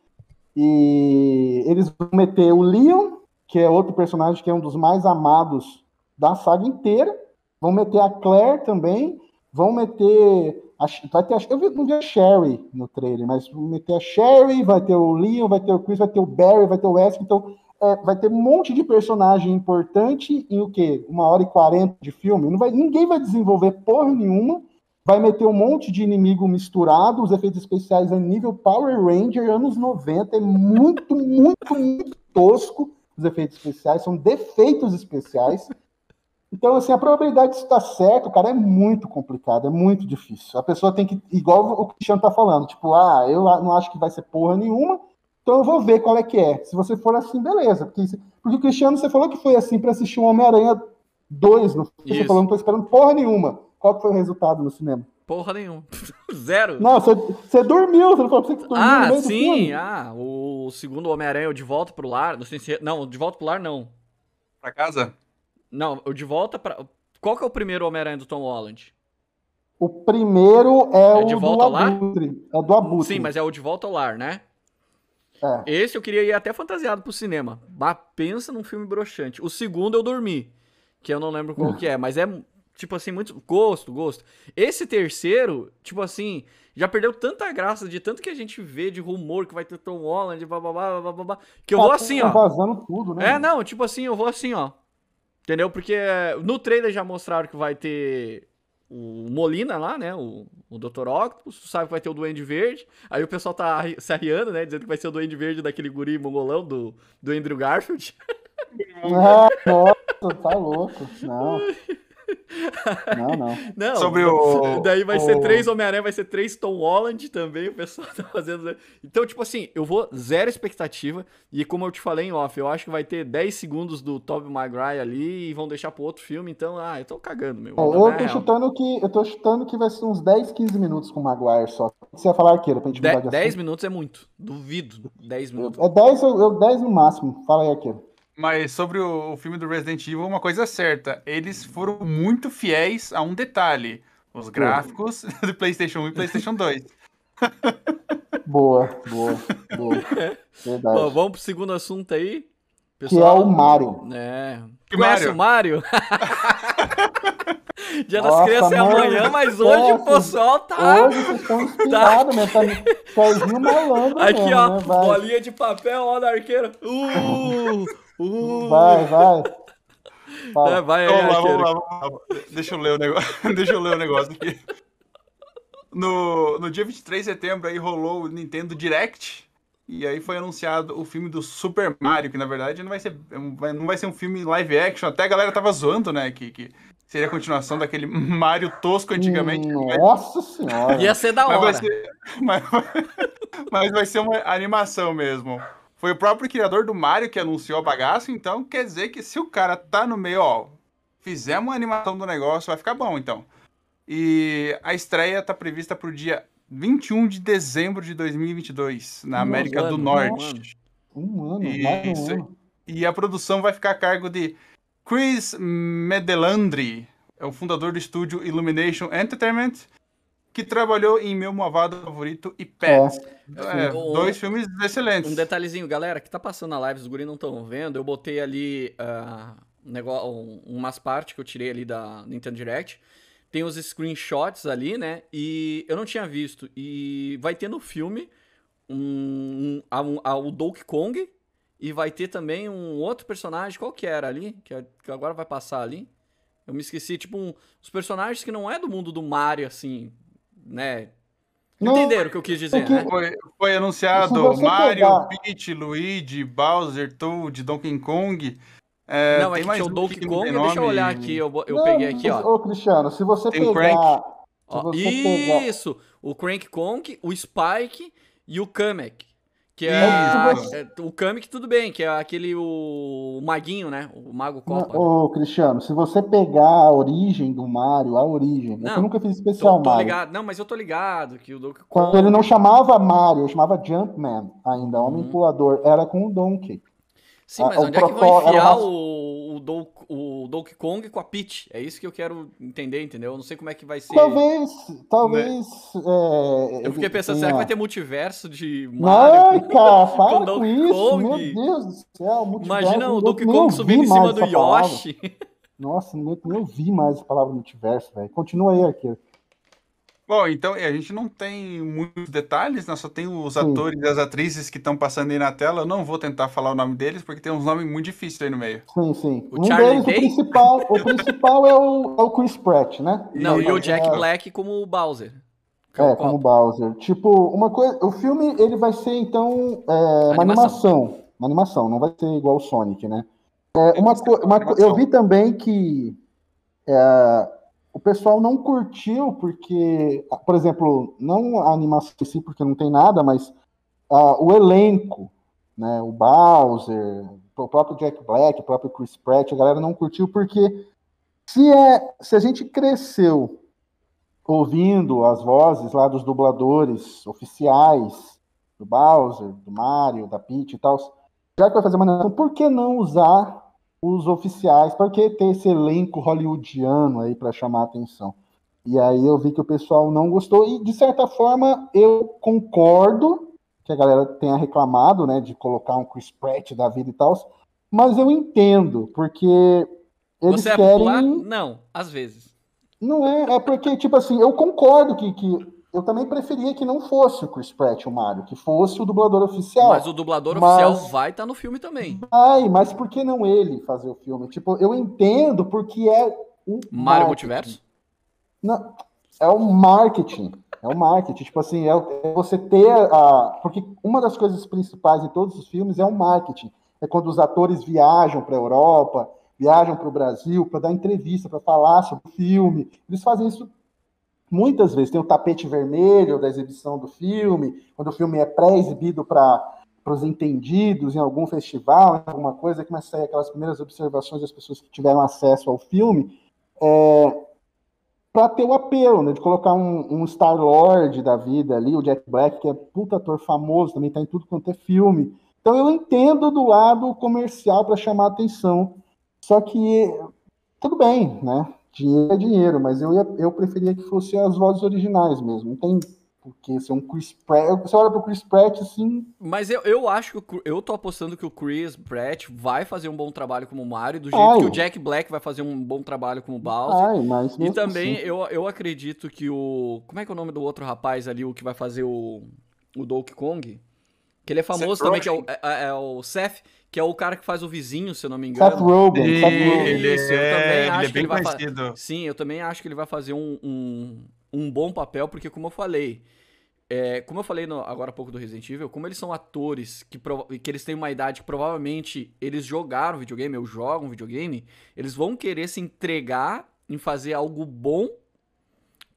E eles vão meter o Leon, que é outro personagem que é um dos mais amados da saga inteira. Vão meter a Claire também. Vão meter vai ter, eu não vi a Sherry no trailer, mas vai ter a Sherry, vai ter o Leon, vai ter o Chris, vai ter o Barry, vai ter o Wesley, então é, vai ter um monte de personagem importante em o quê? Uma hora e quarenta de filme. Não vai, ninguém vai desenvolver porra nenhuma, vai meter um monte de inimigo misturado, os efeitos especiais é nível Power Ranger, anos 90, é muito, muito, muito tosco os efeitos especiais, são defeitos especiais. Então, assim, a probabilidade de isso estar certo, cara, é muito complicado, é muito difícil. A pessoa tem que, igual o Cristiano tá falando, tipo, ah, eu não acho que vai ser porra nenhuma, então eu vou ver qual é que é. Se você for assim, beleza. Porque, porque o Cristiano, você falou que foi assim para assistir o Homem-Aranha 2, no Você falou, não tô esperando porra nenhuma. Qual que foi o resultado no cinema? Porra nenhuma. [laughs] Zero. Não, você, você dormiu, você não falou que você dormiu Ah, no sim, ah, o segundo Homem-Aranha, De Volta pro Lar, não sei se... Não, De Volta pro Lar, não. Pra casa? Não, o De Volta para. Qual que é o primeiro Homem-Aranha do Tom Holland? O primeiro é, é o de volta do Abutre. É do Abutre. Sim, mas é o De Volta ao Lar, né? É. Esse eu queria ir até fantasiado pro cinema. Mas pensa num filme broxante. O segundo eu dormi, que eu não lembro qual que é, mas é tipo assim, muito gosto, gosto. Esse terceiro, tipo assim, já perdeu tanta graça de tanto que a gente vê de rumor que vai ter Tom Holland, blá, blá, blá, blá, blá, que eu vou assim, tá ó. vazando tudo, né? É, não, tipo assim, eu vou assim, ó. Entendeu? Porque no trailer já mostraram que vai ter o Molina lá, né? O, o Dr. Octopus, sabe que vai ter o Duende Verde. Aí o pessoal tá se arriando, né? Dizendo que vai ser o Duende Verde daquele guri mongolão do, do Andrew Garfield. Ah, [laughs] nossa, tá louco. Não. Não, não. [laughs] Não, Sobre o. [laughs] Daí vai o... ser três Homem-Aranha, vai ser três Tom Holland também. O pessoal tá [laughs] fazendo. Então, tipo assim, eu vou zero expectativa. E como eu te falei em off, eu acho que vai ter 10 segundos do Tobey Maguire ali e vão deixar pro outro filme. Então, ah, eu tô cagando, meu. eu, tô chutando que, eu tô chutando que vai ser uns 10, 15 minutos com o Maguire só. Você ia falar arqueiro pra gente mudar de 10 minutos é muito. Duvido. 10 minutos. É 10, eu, eu 10 no máximo. Fala aí, arqueiro. Mas sobre o, o filme do Resident Evil, uma coisa certa: eles foram muito fiéis a um detalhe: os gráficos [laughs] do PlayStation 1 e PlayStation 2. boa, boa, boa. [laughs] Verdade. Bom, vamos pro segundo assunto aí. Pessoal, que é o Mario. É. Que Conhece Mario? o Mario? [laughs] Dia das Crianças é amanhã, mas hoje o pessoal tá. Hoje vocês estão inspirados, tá... né? Tá Serginho malandro. Aqui, mesmo, ó. Né? Bolinha de papel, ó, da arqueira. Uh! Uh. Vai, vai. É, vai aí, vamos lá, vamos lá, vamos lá. Deixa eu ler o negócio, [laughs] Deixa eu ler o negócio aqui. No, no dia 23 de setembro aí rolou o Nintendo Direct. E aí foi anunciado o filme do Super Mario, que na verdade não vai ser, não vai ser um filme live action. Até a galera tava zoando, né? Que, que seria a continuação daquele Mario tosco antigamente. Nossa senhora! Ia ser da hora. Mas vai ser, [laughs] mas, mas vai ser uma animação mesmo. Foi o próprio criador do Mario que anunciou a bagaça, então quer dizer que se o cara tá no meio, ó, fizemos uma animação do negócio, vai ficar bom, então. E a estreia tá prevista pro dia 21 de dezembro de 2022, na um América ano, do Norte. Um ano, um ano. Isso. Um ano. E a produção vai ficar a cargo de Chris Medelandri, é o fundador do estúdio Illumination Entertainment, que trabalhou em Meu Malvado Favorito e Pets. É. É, dois filmes excelentes. Um detalhezinho, galera, que tá passando na live, os guris não estão vendo, eu botei ali uh, um negócio, umas partes que eu tirei ali da Nintendo Direct. Tem os screenshots ali, né? E eu não tinha visto. E vai ter no filme um, um, um, o Donkey Kong. E vai ter também um outro personagem, qual que era ali? Que, que agora vai passar ali. Eu me esqueci, tipo, um, os personagens que não é do mundo do Mario, assim, né? Não, Entenderam o que eu quis dizer, né? Foi, foi anunciado Mario, pegar... Peach, Luigi, Bowser, Toad, Donkey Kong. É, não, é que tinha o Donkey Kong, deixa eu olhar aqui, eu, eu não, peguei aqui, ó. Ô, Cristiano, se você tem pegar... Se você isso, pegar... o Crank Kong, o Spike e o Kamek. Que é, é, o Kamek, tudo bem, que é aquele o, o maguinho, né? O mago Copa. Ô, Cristiano, se você pegar a origem do Mario, a origem, não, eu nunca fiz especial tô, tô Mario. Ligado, não, mas eu tô ligado que o Donkey Kong... Quando ele não chamava Mario, chamava Jumpman ainda, Homem uhum. Pulador, era com o Donkey. Sim, mas onde é que vão enfiar o, o, Do, o Donkey Kong com a Peach? É isso que eu quero entender, entendeu? Eu não sei como é que vai ser. Talvez, talvez. Né? É, eu fiquei pensando, será que vai ter multiverso de Mario? Não, cara, [laughs] fala com, com isso, Kong? meu Deus do céu. Imagina o Donkey Kong subindo em cima do Yoshi. [laughs] Nossa, nem, nem ouvi mais a palavra multiverso, velho. Continua aí, aqui. Bom, então a gente não tem muitos detalhes, né? Só tem os Sim. atores e as atrizes que estão passando aí na tela. Eu não vou tentar falar o nome deles, porque tem uns nomes muito difíceis aí no meio. Sim, sim. O um Charlie deles, o principal, o principal é, o, é o Chris Pratt, né? Não, e, e o Jack é... Black como o Bowser. É, como Bowser. Tipo, uma coisa. O filme ele vai ser, então, é, uma animação. Uma animação, não vai ser igual o Sonic, né? É, uma, uma, eu vi também que. É, o pessoal não curtiu porque, por exemplo, não a animação em si, porque não tem nada, mas uh, o elenco, né, o Bowser, o próprio Jack Black, o próprio Chris Pratt, a galera não curtiu porque se, é, se a gente cresceu ouvindo as vozes lá dos dubladores oficiais do Bowser, do Mario, da Peach e tal, já que vai fazer uma animação, por que não usar os oficiais, para que ter esse elenco hollywoodiano aí para chamar a atenção? E aí eu vi que o pessoal não gostou, e de certa forma eu concordo que a galera tenha reclamado, né, de colocar um Chris Pratt da vida e tal, mas eu entendo, porque eles Você é querem... popular? Não, às vezes. Não é, é porque, tipo assim, eu concordo que, que eu também preferia que não fosse o Chris Pratt o Mario, que fosse o dublador oficial. Mas o dublador mas... oficial vai estar tá no filme também. Vai, mas por que não ele fazer o filme? Tipo, eu entendo porque é um Mario Multiverso? Não, é o marketing. É o marketing. Tipo assim, é, é você ter a. Porque uma das coisas principais em todos os filmes é o marketing. É quando os atores viajam para a Europa, viajam para o Brasil para dar entrevista, para falar sobre o filme. Eles fazem isso Muitas vezes tem o tapete vermelho da exibição do filme, quando o filme é pré-exibido para os entendidos em algum festival, em alguma coisa, começa a sair aquelas primeiras observações das pessoas que tiveram acesso ao filme, é, para ter o apelo, né, de colocar um, um Star-Lord da vida ali, o Jack Black, que é puta ator famoso, também está em tudo quanto é filme. Então eu entendo do lado comercial para chamar atenção, só que tudo bem, né? Dinheiro é dinheiro, mas eu, ia, eu preferia que fossem as vozes originais mesmo. Não tem porque ser um Chris Pratt. Você olha pro Chris Pratt assim. Mas eu, eu acho que eu tô apostando que o Chris Pratt vai fazer um bom trabalho como Mario, do jeito Ai. que o Jack Black vai fazer um bom trabalho como Bowser. Ai, mas e também assim. eu, eu acredito que o. Como é que é o nome do outro rapaz ali, o que vai fazer o, o Donkey Kong? Que ele é famoso Seth também, que é o, é, é, é o Seth que é o cara que faz o vizinho, se eu não me engano. Seth Rogen. E... Seth Rogen. Isso, eu também é, acho ele é que ele vai fazer. Sim, eu também acho que ele vai fazer um, um, um bom papel, porque como eu falei, é, como eu falei no, agora há pouco do Resident Evil, como eles são atores que, que eles têm uma idade que provavelmente eles jogaram videogame ou jogam videogame, eles vão querer se entregar em fazer algo bom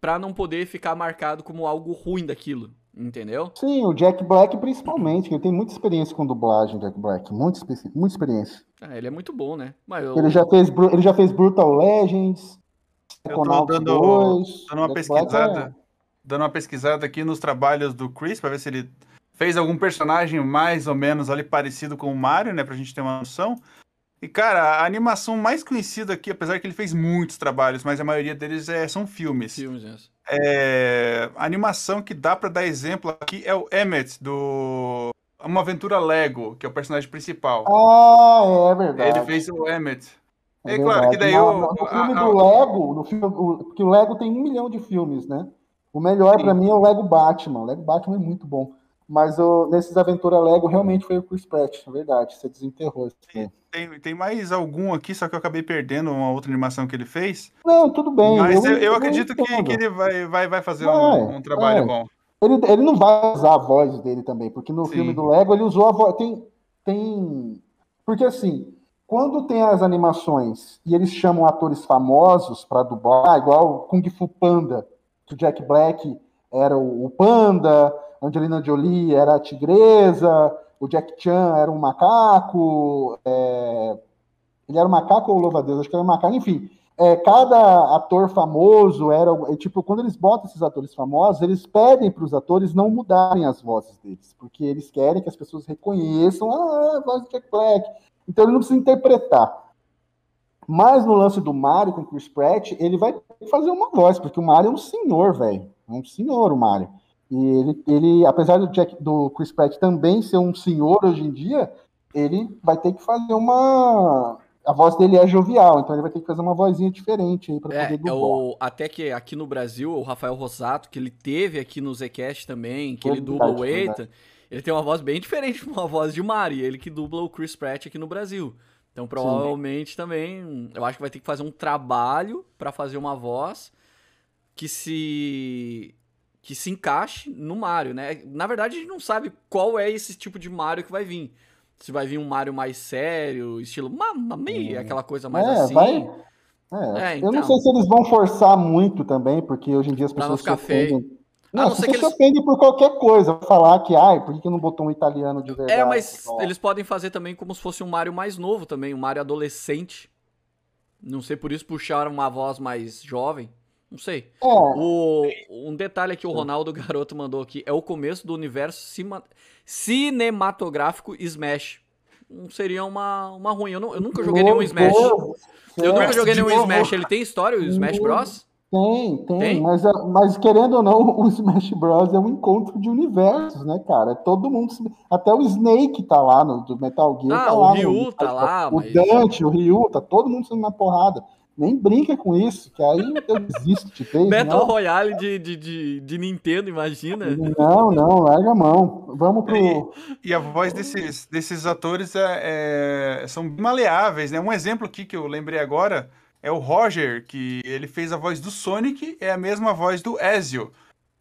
para não poder ficar marcado como algo ruim daquilo. Entendeu? Sim, o Jack Black principalmente, que ele tem muita experiência com dublagem, Jack Black, muita, muita experiência. Ah, ele é muito bom, né? Mas eu... ele, já fez, ele já fez Brutal Legends, eu tô dando, 2, dando uma Jack pesquisada, é... dando uma pesquisada aqui nos trabalhos do Chris para ver se ele fez algum personagem mais ou menos ali parecido com o Mario, né? Pra gente ter uma noção. E, cara, a animação mais conhecida aqui, apesar que ele fez muitos trabalhos, mas a maioria deles é, são filmes. Filmes, yes. É, a animação que dá para dar exemplo aqui é o Emmett, do Uma Aventura Lego, que é o personagem principal. Ah, é verdade. Ele fez o Emmett. É, É claro que daí No- o- no, filme a- do Lego, no filme, o, porque o Lego tem um milhão de filmes, né? O melhor pra mim é o Lego Batman. O Lego Batman é muito bom. Mas o, nesses Aventura Lego realmente foi o Chris Pratt, é verdade. Você desenterrou isso. Tem, tem mais algum aqui, só que eu acabei perdendo uma outra animação que ele fez. Não, tudo bem. Mas eu, eu acredito que, que ele vai, vai, vai fazer Vai, um, um trabalho vai. bom. Ele, ele não vai usar a voz dele também, porque no Sim. filme do Lego ele usou a voz. Tem, tem. Porque assim, quando tem as animações e eles chamam atores famosos para dublar, igual o Kung Fu Panda, que o Jack Black era o, o Panda, Angelina Jolie era a tigresa, o Jack Chan era um macaco, é, ele era um macaco ou louva-a-Deus? Acho que era um macaco, enfim. É, cada ator famoso era. é, tipo, quando eles botam esses atores famosos, eles pedem para os atores não mudarem as vozes deles, porque eles querem que as pessoas reconheçam ah, é a voz do Jack Black. Então ele não precisa interpretar. Mas no lance do Mario com o Chris Pratt, ele vai fazer uma voz, porque o Mario é um senhor, velho. É um senhor o Mario. E ele, ele apesar do, Jack, do Chris Pratt também ser um senhor hoje em dia, ele vai ter que fazer uma. A voz dele é jovial, então ele vai ter que fazer uma vozinha diferente aí para É, poder é dublar. o, até que aqui no Brasil, o Rafael Rosato, que ele teve aqui no Zcast também, que ele Verdade, dubla o. Ethan, ele tem uma voz bem diferente de uma voz de Mari, ele que dubla o Chris Pratt aqui no Brasil. Então, provavelmente também, eu acho que vai ter que fazer um trabalho pra fazer uma voz que se que se encaixe no Mario, né? Na verdade, a gente não sabe qual é esse tipo de Mario que vai vir. Se vai vir um Mario mais sério, estilo Mamma Mia, aquela coisa mais é, assim. vai. É, É, Eu não então. sei se eles vão forçar muito também, porque hoje em dia as pessoas se feio. ofendem. A Não, não pessoas eles- se ofendem por qualquer coisa. Falar que, ai, por que não botou um italiano de verdade? É, mas Ó, eles podem fazer também como se fosse um Mario mais novo também, um Mario adolescente. Não sei, por isso puxaram uma voz mais jovem. Não sei. É, O, um detalhe que o Ronaldo [laughs] Garoto mandou aqui é o começo do universo cima- cinematográfico Smash. Não seria uma, uma ruim. Eu, nu- eu nunca joguei nenhum meu Smash. Deus, Eu nunca joguei nenhum. Smash. Ele tem história, o Smash Bros? Tem, tem, Tem? Mas, é- mas querendo ou não, [laughs] o Smash Bros. é um encontro de universos, né, cara? É Todo mundo. Até o Snake tá lá no do Metal Gear. Ah, tá o lá Ryu no- tá lá, O mas- Dante, o Ryu, tá todo mundo sendo na porrada. Nem brinca com isso, que aí eu desisto de vez. Battle não. Royale de, de, de, de Nintendo, imagina. Não, não, larga a mão. Vamos pro. E a voz desses, desses atores é, é- são maleáveis, né? Um exemplo aqui que eu lembrei agora é o Roger, que ele fez a voz do Sonic, é a mesma voz do Ezio.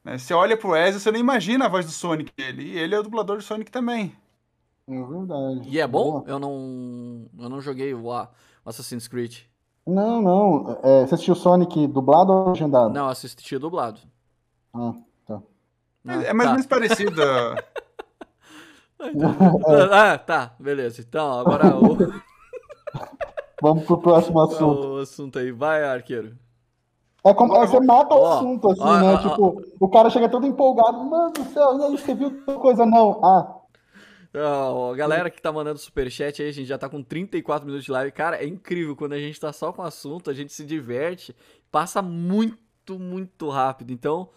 né? Você olha pro Ezio, você não imagina a voz do Sonic dele. E ele é o dublador do Sonic também. É verdade. E é bom? Boa. Eu não, eu não joguei o Assassin's Creed. Não, não. É, você assistiu Sonic dublado ou legendado? Não, assisti dublado. Ah, tá. Ah, é mais tá. ou menos parecido. a- [laughs] Ah, tá, beleza. Então, agora o, [laughs] Vamos pro próximo assunto. o assunto aí. Vai, arqueiro. É como é, você mata o assunto, assim, ó, né? ó, tipo, o cara chega todo empolgado, mano do céu, e aí, você viu coisa? Não. Ah, Galera que tá mandando superchat aí, a gente já tá com 34 minutos de live. Cara, é incrível. Quando a gente tá só com o assunto, a gente se diverte. Passa muito, muito rápido. Então,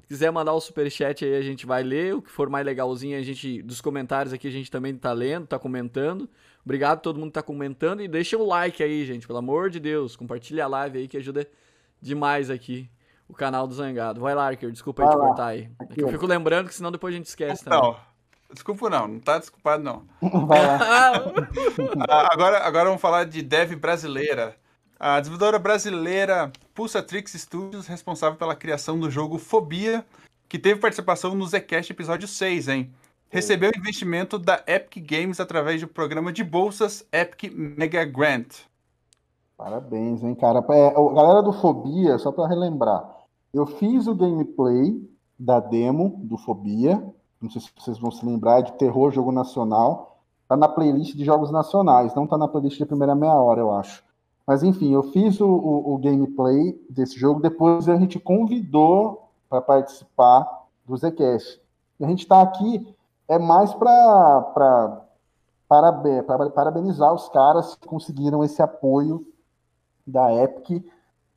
se quiser mandar o superchat aí, a gente vai ler. O que for mais legalzinho, a gente. Dos comentários aqui, a gente também tá lendo, tá comentando. Obrigado a todo mundo que tá comentando. E deixa o like aí, gente. Pelo amor de Deus. Compartilha a live aí que ajuda demais aqui. O canal do Zangado. Vai lá, Arker. Desculpa aí te cortar aí. É que eu fico lembrando que senão depois a gente esquece também. Desculpa não, não tá desculpado não. [laughs] vai lá. [laughs] Ah, agora, agora vamos falar de dev brasileira. A desenvolvedora brasileira Pulsatrix Studios, responsável pela criação do jogo Fobia, que teve participação no Zcast episódio 6, hein? Recebeu investimento da Epic Games através do programa de bolsas Epic Mega Grant. Parabéns, hein, cara. É, galera do Fobia, só pra relembrar, eu fiz o gameplay da demo do Fobia, não sei se vocês vão se lembrar, de terror, jogo nacional. Tá na playlist de jogos nacionais, não tá na playlist de primeira meia hora, eu acho. Mas enfim, eu fiz o, o- o gameplay desse jogo, depois a gente convidou para participar do Zcast. E a gente está aqui é mais para parabenizar os caras que conseguiram esse apoio da Epic,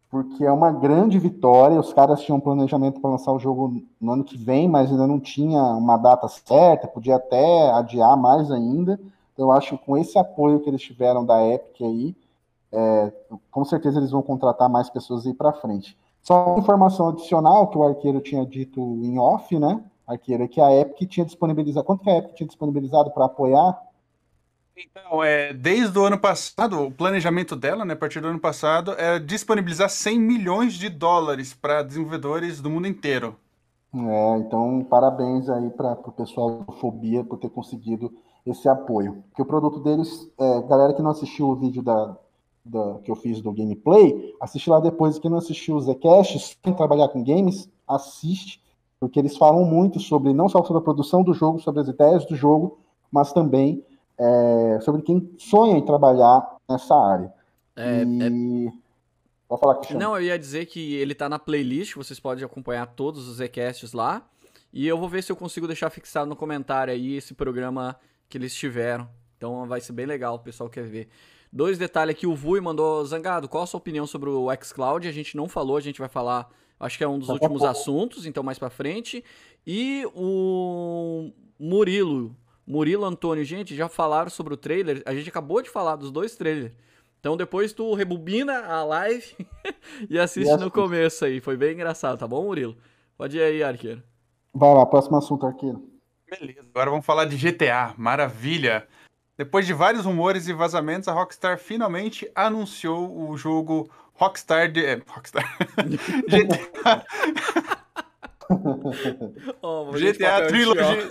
porque é uma grande vitória. Os caras tinham planejamento para lançar o jogo no ano que vem, mas ainda não tinha uma data certa, podia até adiar mais ainda. Então, eu acho que com esse apoio que eles tiveram da Epic aí, é, com certeza eles vão contratar mais pessoas aí para frente. Só uma informação adicional que o arqueiro tinha dito em off, né? Arqueiro, é que a Epic tinha disponibilizado. Quanto que a Epic tinha disponibilizado para apoiar? Então, é, desde o ano passado, o planejamento dela, né, a partir do ano passado, é disponibilizar 100 milhões de dólares para desenvolvedores do mundo inteiro. É, então, parabéns aí para o pessoal do Fobia por ter conseguido esse apoio. Porque o produto deles, é, galera que não assistiu o vídeo da, da, que eu fiz do gameplay, assiste lá depois. Quem não assistiu os Zcash, sem trabalhar com games, assiste, porque eles falam muito sobre, não só sobre a produção do jogo, sobre as ideias do jogo, mas também é, sobre quem sonha em trabalhar nessa área. É, e... é... Pode falar, Cristiano. Não, eu ia dizer que ele está na playlist, vocês podem acompanhar todos os Zcasts lá. E eu vou ver se eu consigo deixar fixado no comentário aí esse programa que eles tiveram. Então vai ser bem legal, o pessoal quer ver. Dois detalhes aqui, o Vui mandou, Zangado, qual a sua opinião sobre o xCloud? A gente não falou, a gente vai falar, acho que é um dos últimos assuntos, então mais pra frente. E o Murilo, Murilo Antônio, gente, já falaram sobre o trailer, a gente acabou de falar dos dois trailers. Então depois tu rebobina a live [laughs] e assiste no começo aí, foi bem engraçado, tá bom, Murilo? Pode ir aí, Arqueiro. Vai lá, próximo assunto, Arqueiro. Beleza, agora vamos falar de GTA, maravilha. Depois de vários rumores e vazamentos, a Rockstar finalmente anunciou o jogo Rockstar de. É, Rockstar. GTA. oh, GTA Trilogy.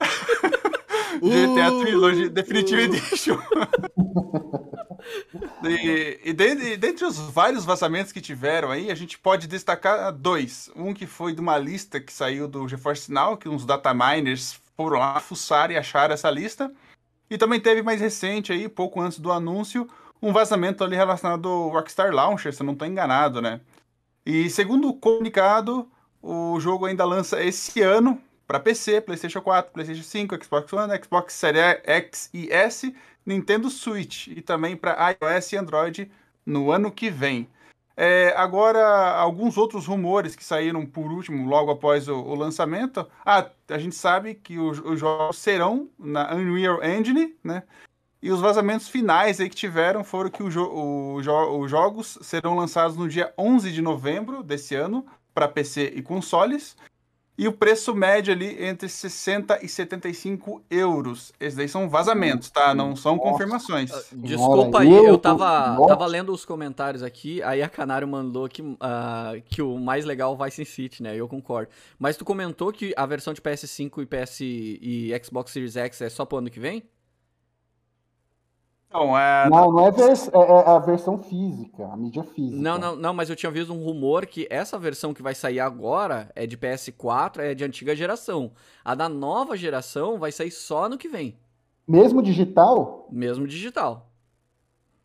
[laughs] GTA uh! Trilogy Definitive uh! [laughs] Edition. e, e dentre, dentre os vários vazamentos que tiveram aí, a gente pode destacar dois. Um que foi de uma lista que saiu do GeForce Now, que uns data miners foram lá fuçar e acharam essa lista. E também teve mais recente aí, pouco antes do anúncio, um vazamento ali relacionado ao Rockstar Launcher, se eu não estou enganado, né? E segundo o comunicado, o jogo ainda lança esse ano para PC, PlayStation 4, PlayStation 5, Xbox One, Xbox Series X e S, Nintendo Switch e também para iOS e Android no ano que vem. É, agora, alguns outros rumores que saíram por último, logo após o, o lançamento. Ah, a gente sabe que os, os, jogos serão na Unreal Engine, né? E os vazamentos finais aí que tiveram foram que jo jo os jogos serão lançados no dia 11 de novembro desse ano para PC e consoles. E o preço médio ali entre 60 e 75 euros. Esses daí são vazamentos, tá? Não são Nossa. confirmações. Ah, desculpa aí, eu tava, tava lendo os comentários aqui, aí a Canário mandou que, uh, que o mais legal é o Vice City, né? Eu concordo. Mas tu comentou que a versão de PS5 e PS e Xbox Series X é só pro ano que vem? Não, é... não, não é, vers... é, é, a versão física, a mídia física. Não, não, não, mas eu tinha visto um rumor que essa versão que vai sair agora é de PS4, é de antiga geração. A da nova geração vai sair só no que vem. Mesmo digital? Mesmo digital.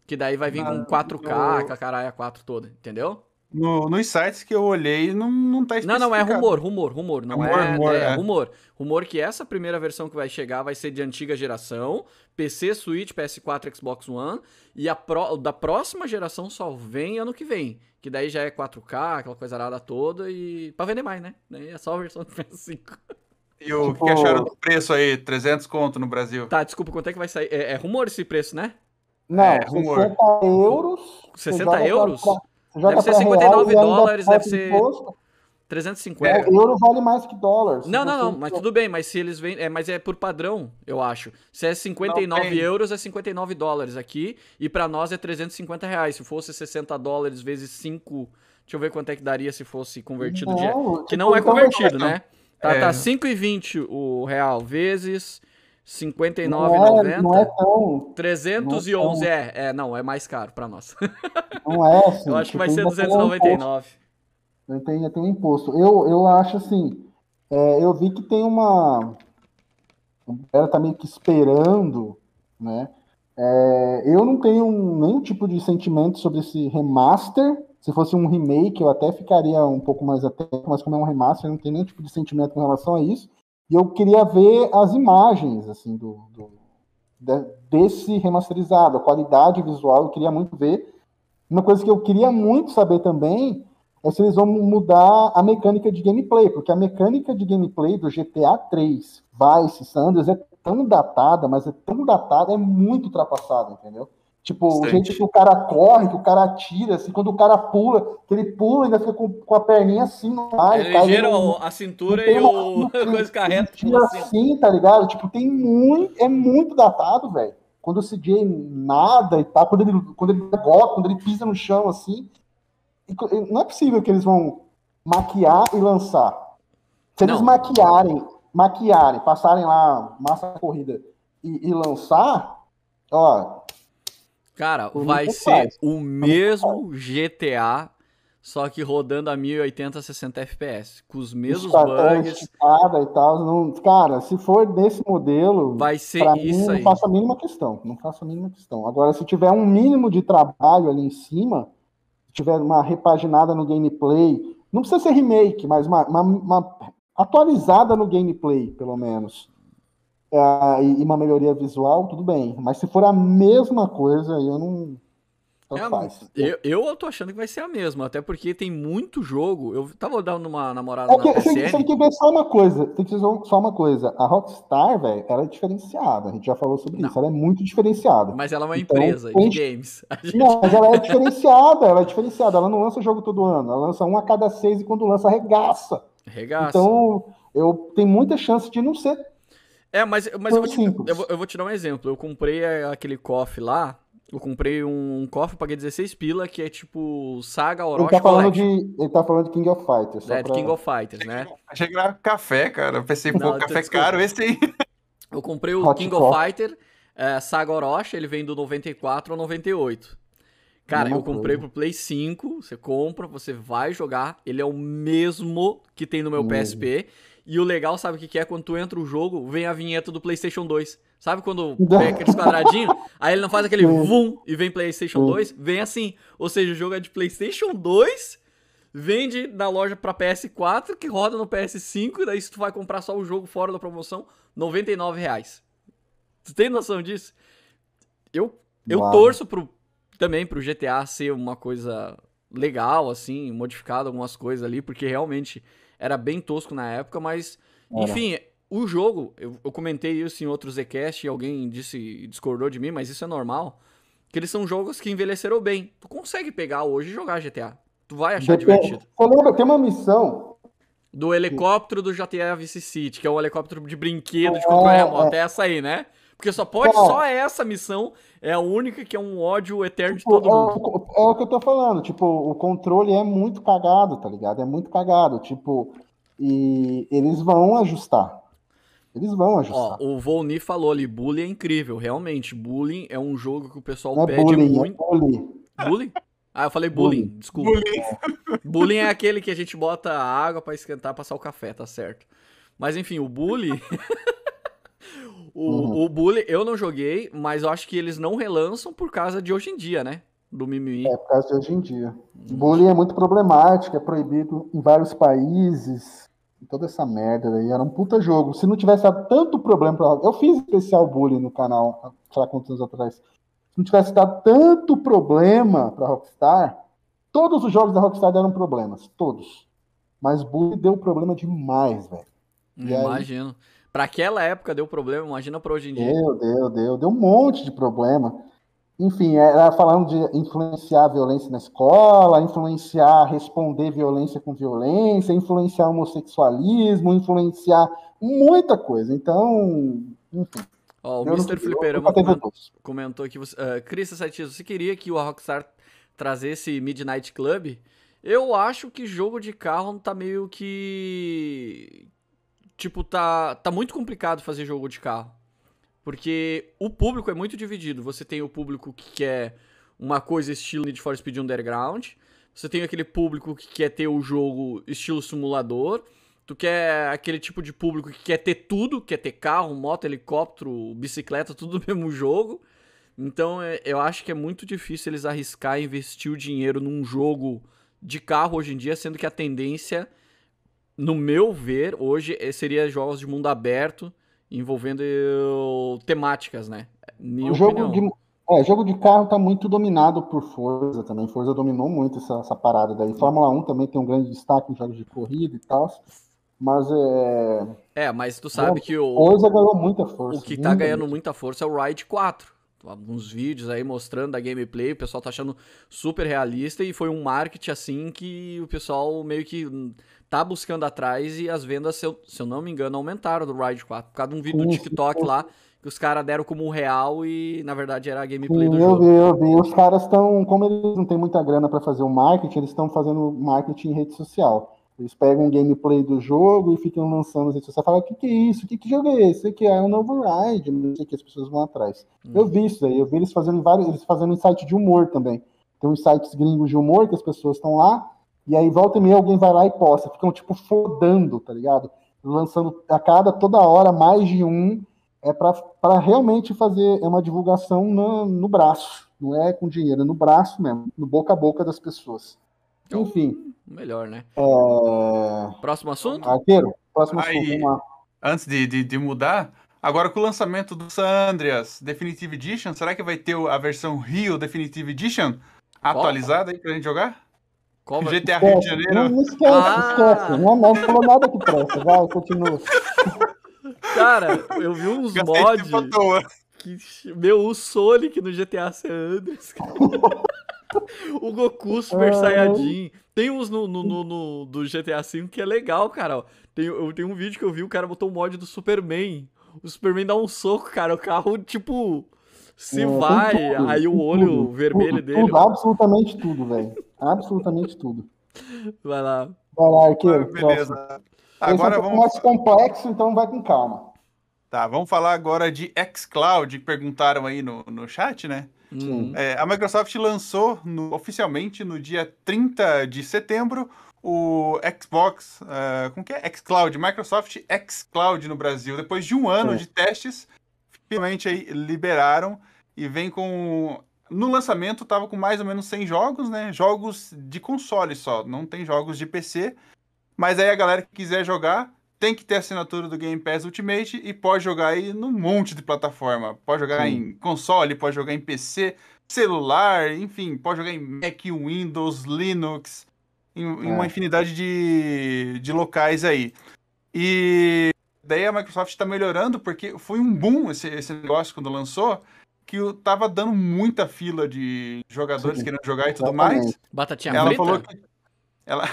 Que daí vai vir com 4K, com a caralho 4 toda, entendeu? No, nos sites que eu olhei, não, não tá Não, não, é rumor, rumor, rumor. Não rumor, é, rumor, é, é, rumor. Rumor que essa primeira versão que vai chegar vai ser de antiga geração, PC, Switch, PS4, Xbox One, e a pro, da próxima geração só vem ano que vem. Que daí já é 4K, aquela coisa arada toda, e pra vender mais, né? É só a versão do PS5. E o tipo... que acharam do preço aí? 300 conto no Brasil. Tá, desculpa, quanto é que vai sair? É, é rumor esse preço, né? Não, é, 60 euros. 60 euros? Pra deve ser 59 dólares, deve ser. Imposto. 350. É, euro vale mais que dólar. Não, não, não, mas tudo bem, mas se eles vêm. É, mas é por padrão, eu acho. Se é 59 não, euros, é 59 dólares aqui. E para nós é 350 reais. Se fosse 60 dólares vezes 5. Deixa eu ver quanto é que daria se fosse convertido. Não, de... Que não é convertido, né? Tá, é. tá 5,20 o real vezes 59,90. Não, é, não é tão. 311 é, é, é, não, é mais caro para nós. Não é assim. [laughs] Eu acho que vai ser 299. Um tem, tem um imposto. Eu, eu acho assim, é, eu vi que tem uma. Ela tá meio que esperando, né? É, eu não tenho nenhum tipo de sentimento sobre esse remaster. Se fosse um remake, eu até ficaria um pouco mais atento, mas como é um remaster, eu não tenho nenhum tipo de sentimento com relação a isso. E eu queria ver as imagens, assim, do, do desse remasterizado, a qualidade visual, eu queria muito ver. Uma coisa que eu queria muito saber também é se eles vão mudar a mecânica de gameplay, porque a mecânica de gameplay do GTA 3, Vice, Sanders é tão datada, mas é tão datada, é muito ultrapassada, entendeu? Tipo, o jeito que o cara corre, que o cara atira, assim, quando o cara pula, que ele pula ainda fica com, com a perninha assim no ar. Ele gira a cintura e o [laughs] [laughs] coisa carreta. Tipo assim. assim, tá ligado? Tipo, tem muito. É muito datado, velho. Quando o CJ nada e tal, quando ele, quando ele golpe, quando ele pisa no chão, assim. Não é possível que eles vão maquiar e lançar. Se eles não. maquiarem, maquiarem, passarem lá massa corrida e, e lançar, ó, Cara, vai ser o mesmo GTA, só que rodando a 1080 60 FPS, com os mesmos bugs. E tal, não, cara, se for desse modelo, vai ser isso mim, aí. Não faço a mínima questão, não faço a mínima questão. Agora, se tiver um mínimo de trabalho ali em cima, tiver uma repaginada no gameplay, não precisa ser remake, mas uma, uma, uma atualizada no gameplay, pelo menos uh, e uma melhoria visual, tudo bem. Mas se for a mesma coisa, eu não. É. Eu, eu tô achando que vai ser a mesma, até porque tem muito jogo. Eu tava dando uma namorada é que, na. Você tem que ver só uma coisa. Tem que ver só uma coisa. A Rockstar, velho, ela é diferenciada. A gente já falou sobre não. isso. Ela é muito diferenciada. Mas ela é uma então, empresa de games. Gente... Não, mas [laughs] ela é diferenciada. Ela é diferenciada. Ela não lança jogo todo ano. Ela lança um a cada seis e quando lança, arregaça. Regaça. Então, eu tenho muita chance de não ser é, mas, mas eu, vou te, eu, vou, eu, vou te, dar um exemplo. Eu comprei aquele coffee lá. Eu comprei um coffee, paguei 16 pila, que é tipo Saga Orochi ele tá falando de Ele tá falando de King of Fighters. É, pra... de King of Fighters, né? [laughs] Achei que era café, cara. Eu pensei, pô, café caro, esse aí. [laughs] Eu comprei o Hot King Coffee. of Fighter é, Saga Orochi, ele vem do 94 ao 98. Cara, eu comprei pro Play 5, você compra, você vai jogar, ele é o mesmo que tem no meu hum. PSP. E o legal, sabe o que, que é? Quando tu entra o jogo, vem a vinheta do PlayStation 2. Sabe quando [laughs] pega aqueles quadradinhos? aí ele não faz aquele vum e vem PlayStation 2? Vem assim. Ou seja, o jogo é de PlayStation 2, vende na loja pra PS4, que roda no PS5, e daí se tu vai comprar só o jogo fora da promoção, 99 reais. Tu tem noção disso? Eu, eu torço pro, também pro GTA ser uma coisa legal, assim, modificado algumas coisas ali, porque realmente era bem tosco na época, mas, era. enfim, o jogo, eu, eu, comentei isso em outro Zcast e alguém disse, discordou de mim, mas isso é normal, que eles são jogos que envelheceram bem. Tu consegue pegar hoje e jogar GTA. Tu vai achar Depende. divertido. lembra, tem uma missão do helicóptero do GTA Vice City, que é o helicóptero de brinquedo de controle é, remoto. É. é essa aí, né? Porque só pode, só essa missão é a única que é um ódio eterno tipo, de todo mundo. É, é, o que eu tô falando, tipo, o controle é muito cagado, tá ligado? É muito cagado, tipo, e eles vão ajustar. Eles vão ajustar. Ó, o Volny falou ali, bullying é incrível, realmente. Bullying é um jogo que o pessoal é pede bullying, muito. É bullying. bullying? Ah, eu falei bullying, bullying. desculpa. Bullying. bullying é aquele que a gente bota água para esquentar, passar o café, tá certo. Mas enfim, o bullying [laughs] O, uhum. o Bully eu não joguei, mas eu acho que eles não relançam por causa de hoje em dia, né? Do mimimi. É, por causa de hoje em dia. Uhum. Bullying é muito problemático, é proibido em vários países. Toda essa merda aí. Era um puta jogo. Se não tivesse dado tanto problema pra. Eu fiz especial bullying no canal, sei lá quantos anos atrás. Se não tivesse dado tanto problema pra Rockstar, todos os jogos da Rockstar deram problemas. Todos. Mas bullying deu problema demais, velho. Imagino. Aí, Pra aquela época deu problema, imagina pra hoje em dia. Deu, deu, deu. Deu um monte de problema. Enfim, era falando de influenciar a violência na escola, influenciar, responder violência com violência, influenciar homossexualismo, influenciar muita coisa. Então, enfim. Ó, o Mr. Fliperama comentou, comentou aqui, você, uh, Cris você queria que o Rockstar trazesse Midnight Club? Eu acho que jogo de carro tá meio que tipo, tá, tá muito complicado fazer jogo de carro. Porque o público é muito dividido. Você tem o público que quer uma coisa estilo Need for Speed Underground. Você tem aquele público que quer ter o jogo estilo simulador. Tu quer aquele tipo de público que quer ter tudo, quer ter carro, moto, helicóptero, bicicleta, tudo no [laughs] mesmo jogo. Então é, eu acho que é muito difícil eles arriscar investir o dinheiro num jogo de carro hoje em dia, sendo que a tendência no meu ver, hoje eh, seria jogos de mundo aberto envolvendo temáticas, né? Minha o jogo de, é, jogo de carro tá muito dominado por Forza também. Forza dominou muito essa, essa parada daí. Fórmula 1 também tem um grande destaque em jogos de corrida e tal. Mas é. É, mas tu sabe que o. Forza ganhou muita força. O que tá ganhando muita força é o Ride 4. Alguns vídeos aí mostrando a gameplay, o pessoal tá achando super realista e foi um marketing assim que o pessoal meio que tá buscando atrás e as vendas, se eu, se eu não me engano, aumentaram do Ride 4. Por causa de um vídeo do TikTok lá que os caras deram como real e na verdade era a gameplay Sim, do eu jogo. Vi, eu vi. Os caras estão, como eles não têm muita grana para fazer o marketing, eles estão fazendo marketing em rede social. Eles pegam o gameplay do jogo e ficam lançando nas redes sociais. Falam, o que, que é isso? O que, que jogo é esse? Esse aqui é um novo ride, não sei o que as pessoas vão atrás. Hum. Eu vi isso aí, eu vi eles fazendo vários, eles fazendo um site de humor também. Tem uns sites gringos de humor que as pessoas estão lá, e aí volta e meia alguém vai lá e posta. Ficam, tipo, fodando, tá ligado? Lançando a cada, toda hora, mais de um, é para realmente fazer é uma divulgação no, no braço. Não é com dinheiro, é no braço mesmo, no boca a boca das pessoas. Então, Enfim. Melhor, né? É... Próximo assunto? Arqueiro, próximo Aí, assunto, vamos lá. Antes de, de, de, mudar, agora com o lançamento do San Andreas Definitive Edition, será que vai ter a versão Rio Definitive Edition atualizada aí pra gente jogar? Qual GTA Rio de Janeiro? Não, não esquece, ah. esquece. Não, não falou nada que presta. Vai, continua. Cara, eu vi uns mods. Que, meu, o Sonic no GTA San Andreas. o Goku Super Saiyajin. Tem uns no, no, no, no, do GTA V que é legal, cara. Tem, eu tenho um vídeo que eu vi, o cara botou um mod do Superman. O Superman dá um soco, cara. O carro, tipo, se é, vai, aí o olho tudo, vermelho tudo, dele. Tudo, absolutamente tudo, velho. Absolutamente tudo. Vai lá. Vai lá, arqueiro. Ah, beleza. Agora é um vamos. mais complexo, então vai com calma. Tá, vamos falar agora de xCloud, que perguntaram aí no, no chat, né? É, a Microsoft lançou no, oficialmente no dia 30 de setembro o Xbox, uh, como que é? xCloud, Microsoft xCloud no Brasil. Depois de um ano é. de testes, finalmente aí liberaram e vem com no lançamento tava com mais ou menos 100 jogos, né? Jogos de console só, não tem jogos de PC. Mas aí a galera que quiser jogar tem que ter assinatura do Game Pass Ultimate e pode jogar aí num monte de plataforma. Pode jogar Sim. em console, pode jogar em PC, celular, enfim, pode jogar em Mac, Windows, Linux, em, é. em uma infinidade de, de locais aí. E daí a Microsoft está melhorando porque foi um boom esse, esse negócio quando lançou que tava dando muita fila de jogadores Sim. querendo jogar e tudo mais. Batatinha ela frita? falou que ela,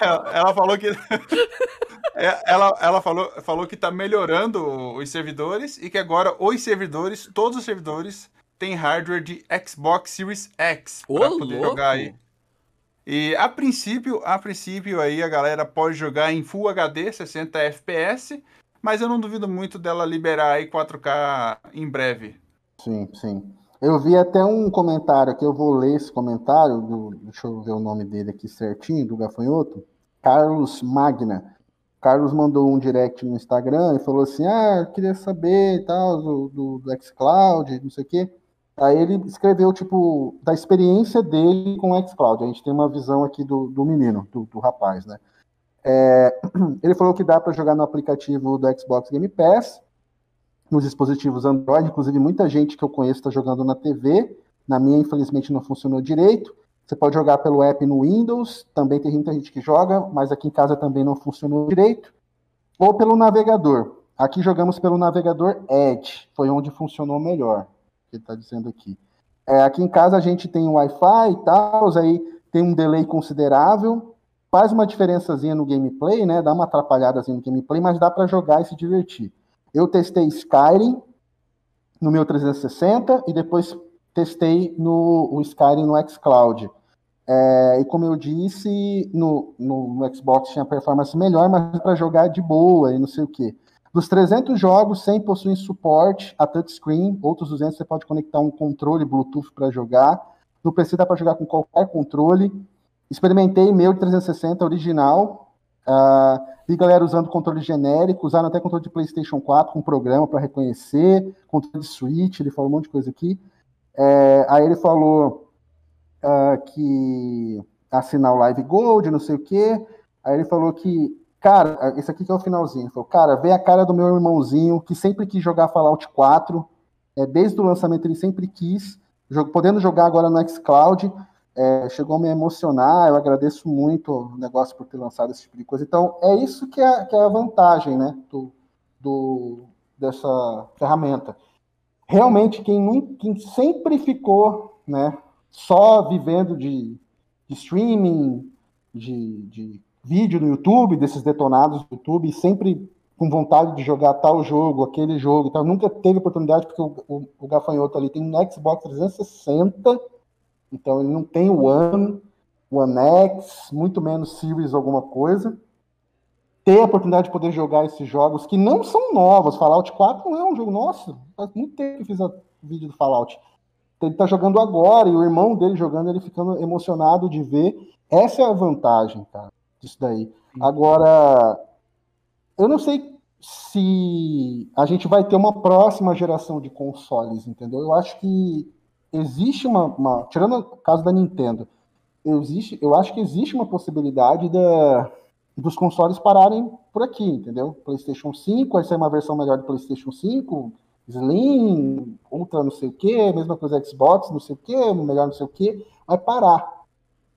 ela, [laughs] ela, falou que [laughs] é, ela, ela falou, falou que está melhorando os servidores e que agora os servidores, todos os servidores, têm hardware de Xbox Series X para poder louco. jogar aí. E a princípio, a princípio aí a galera pode jogar em Full HD 60 FPS, mas eu não duvido muito dela liberar aí 4K em breve. Sim, sim. Eu vi até um comentário que eu vou ler esse comentário, do, deixa eu ver o nome dele aqui certinho, do gafanhoto. Carlos Magna. Carlos mandou um direct no Instagram e falou assim: Ah, queria saber e tal, do, do, do xCloud, não sei o quê. Aí ele escreveu, tipo, da experiência dele com o xCloud. A gente tem uma visão aqui do, do menino, do, do rapaz, né? É, [clears throat] ele falou que dá para jogar no aplicativo do Xbox Game Pass nos dispositivos Android, inclusive muita gente que eu conheço está jogando na TV, na minha infelizmente não funcionou direito. Você pode jogar pelo app no Windows, também tem muita gente que joga, mas aqui em casa também não funcionou direito. Ou pelo navegador. Aqui jogamos pelo navegador Edge, foi onde funcionou melhor, que ele está dizendo aqui. É, aqui em casa a gente tem Wi-Fi e tal, aí tem um delay considerável, faz uma diferençazinha no gameplay, né? Dá uma atrapalhadazinha no gameplay, mas dá para jogar e se divertir. Eu testei Skyrim no meu 360 e depois testei no o Skyrim no xCloud. É, e como eu disse, no, no, no, Xbox tinha performance melhor, mas para jogar de boa e não sei o que. Dos 300 jogos, 100 possuem suporte a touchscreen, outros 200 você pode conectar um controle Bluetooth para jogar. No PC dá para jogar com qualquer controle. Experimentei meu de 360 original, Vi galera usando controle genérico, usaram até controle de PlayStation 4 com programa para reconhecer, controle de Switch, ele falou um monte de coisa aqui. É, aí ele falou uh, que assinar o Live Gold, não sei o quê. Aí ele falou que Cara, esse aqui que é o finalzinho. Falou, cara, vê a cara do meu irmãozinho que sempre quis jogar Fallout 4. É, desde o lançamento ele sempre quis. Podendo jogar agora no xCloud. É, chegou a me emocionar. Eu agradeço muito o negócio por ter lançado esse tipo de coisa. Então, é isso que é, que é a vantagem né, do, do, dessa ferramenta. Realmente, quem, quem sempre ficou né, só vivendo de, de streaming, de, de vídeo no YouTube, desses detonados do YouTube, sempre com vontade de jogar tal jogo, aquele jogo, tal. nunca teve oportunidade, porque o, o, o gafanhoto ali tem um Xbox 360, então ele não tem o One, One X, muito menos Series alguma coisa. Ter a oportunidade de poder jogar esses jogos que não são novos. Fallout 4 não é um jogo nosso. Faz muito tempo que fiz o vídeo do Fallout. Ele tá jogando agora e o irmão dele jogando, ele ficando emocionado de ver. Essa é a vantagem, cara disso daí. Agora, eu não sei se a gente vai ter uma próxima geração de consoles, entendeu? Eu acho que existe uma, uma tirando o caso da Nintendo, existe, eu acho que existe uma possibilidade da, dos consoles pararem por aqui, entendeu? PlayStation 5, vai ser uma versão melhor do PlayStation 5, Slim, Ultra não sei o que, mesma coisa Xbox, não sei o que, melhor não sei o que, vai parar.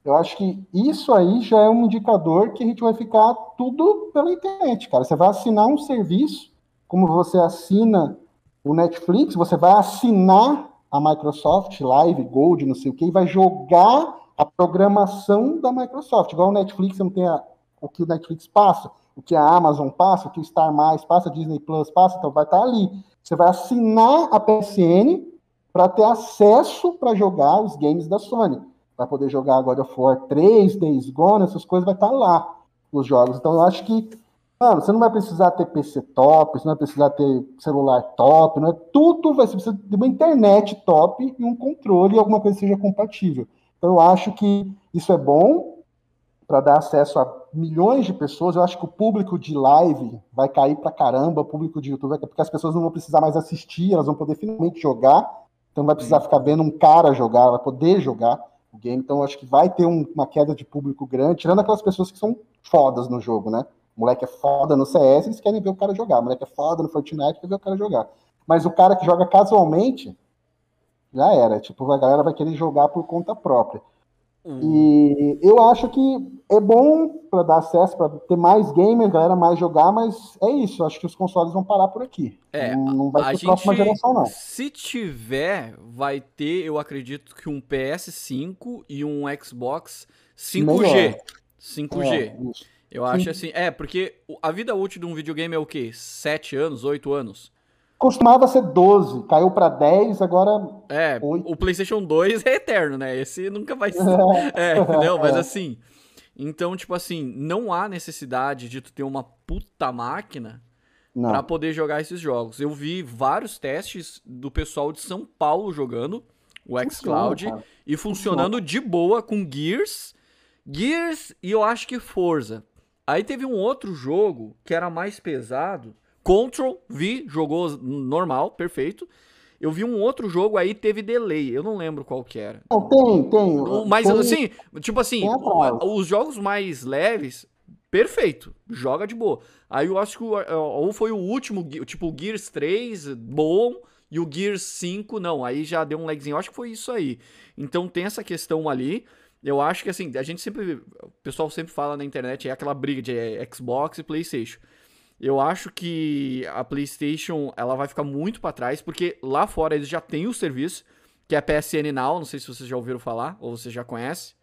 Eu acho que isso aí já é um indicador que a gente vai ficar tudo pela internet, cara. Você vai assinar um serviço, como você assina o Netflix, você vai assinar a Microsoft Live Gold, não sei o que, e vai jogar a programação da Microsoft. Igual o Netflix, você não tem a, o que o Netflix passa, o que a Amazon passa, o que o Star Mais passa, a Disney Plus passa, então vai estar ali. Você vai assinar a PSN para ter acesso para jogar os games da Sony vai poder jogar God of War 3, Days Gone, essas coisas vai estar lá os jogos. Então eu acho que, mano, você não vai precisar ter PC top, você não vai precisar ter celular top, não é tudo vai precisa de uma internet top e um controle alguma coisa que seja compatível. Então eu acho que isso é bom para dar acesso a milhões de pessoas. Eu acho que o público de live vai cair para caramba, o público de YouTube porque as pessoas não vão precisar mais assistir, elas vão poder finalmente jogar. Então não vai precisar ficar vendo um cara jogar, vai poder jogar o game. Então, acho que vai ter um, uma queda de público grande, tirando aquelas pessoas que são fodas no jogo, né? O moleque é foda no CS, eles querem ver o cara jogar. O moleque é foda no Fortnite, quer ver o cara jogar. Mas o cara que joga casualmente, já era. Tipo, a galera vai querer jogar por conta própria. Hum. E eu acho que é bom para dar acesso, para ter mais gamers, galera mais jogar, mas é isso. Acho que os consoles vão parar por aqui. É, não, não vai ser a próxima geração, não. Se tiver, vai ter, eu acredito que um PS5 e um Xbox 5G. Melhor. 5G. É, eu acho Sim. assim. É, porque a vida útil de um videogame é o quê? 7 anos, 8 anos? Costumava ser 12, caiu para 10, agora. É, 8. o PlayStation 2 é eterno, né? Esse nunca vai [laughs] ser. é, entendeu? Mas assim. Então, tipo assim, não há necessidade de tu ter uma puta máquina para poder jogar esses jogos. Eu vi vários testes do pessoal de São Paulo jogando o xCloud e funcionando Funciona. de boa com Gears, Gears e eu acho que Forza. Aí teve um outro jogo que era mais pesado, Control, vi, jogou normal, perfeito. Eu vi um outro jogo aí, teve delay. Eu não lembro qual que era. Não, tem, tem. Mas tem, assim, tipo assim, os jogos mais leves, perfeito. Joga de boa. Aí eu acho que ou foi o último, tipo o Gears 3, bom. E o Gears 5, não. Aí já deu um lagzinho. Eu acho que foi isso aí. Então tem essa questão ali. Eu acho que assim, a gente sempre. O pessoal sempre fala na internet, é aquela briga de Xbox e PlayStation. Eu acho que a PlayStation ela vai ficar muito para trás, porque lá fora eles já têm o serviço, que é a PSN Now, não sei se vocês já ouviram falar, ou você já conhece.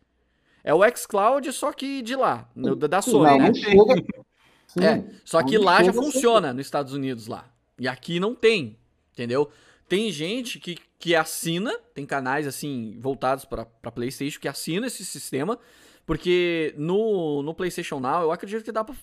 É o xCloud, só que de lá, no, da Sony, não, né? Chega... É, só que lá já funciona nos Estados Unidos lá. E aqui não tem, entendeu? Tem gente que, que assina, tem canais assim voltados para PlayStation que assina esse sistema, porque no, no PlayStation Now eu acredito que dá para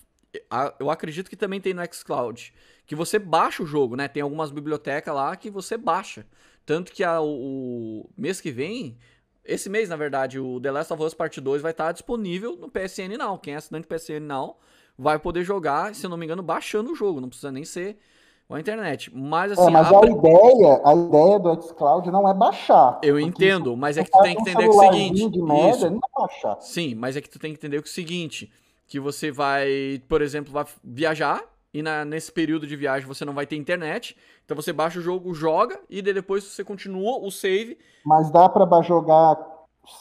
eu acredito que também tem no xCloud, que você baixa o jogo, né? Tem algumas bibliotecas lá que você baixa. Tanto que a, o, mês que vem, esse mês, na verdade, o The Last of Us Part 2 vai estar disponível no PSN Now. Quem é assinante PSN Now vai poder jogar, se eu não me engano, baixando o jogo. Não precisa nem ser a internet. Mas é, assim. É, mas a, a, ideia, a ideia do xCloud não é baixar. Eu entendo, mas é que tu tem que entender o seguinte. Merda, isso. Não é baixar. Sim, mas é que tu tem que entender o seguinte que você vai, por exemplo, vai viajar e na, nesse período de viagem você não vai ter internet. Então você baixa o jogo, joga e depois você continua o save. Mas dá para jogar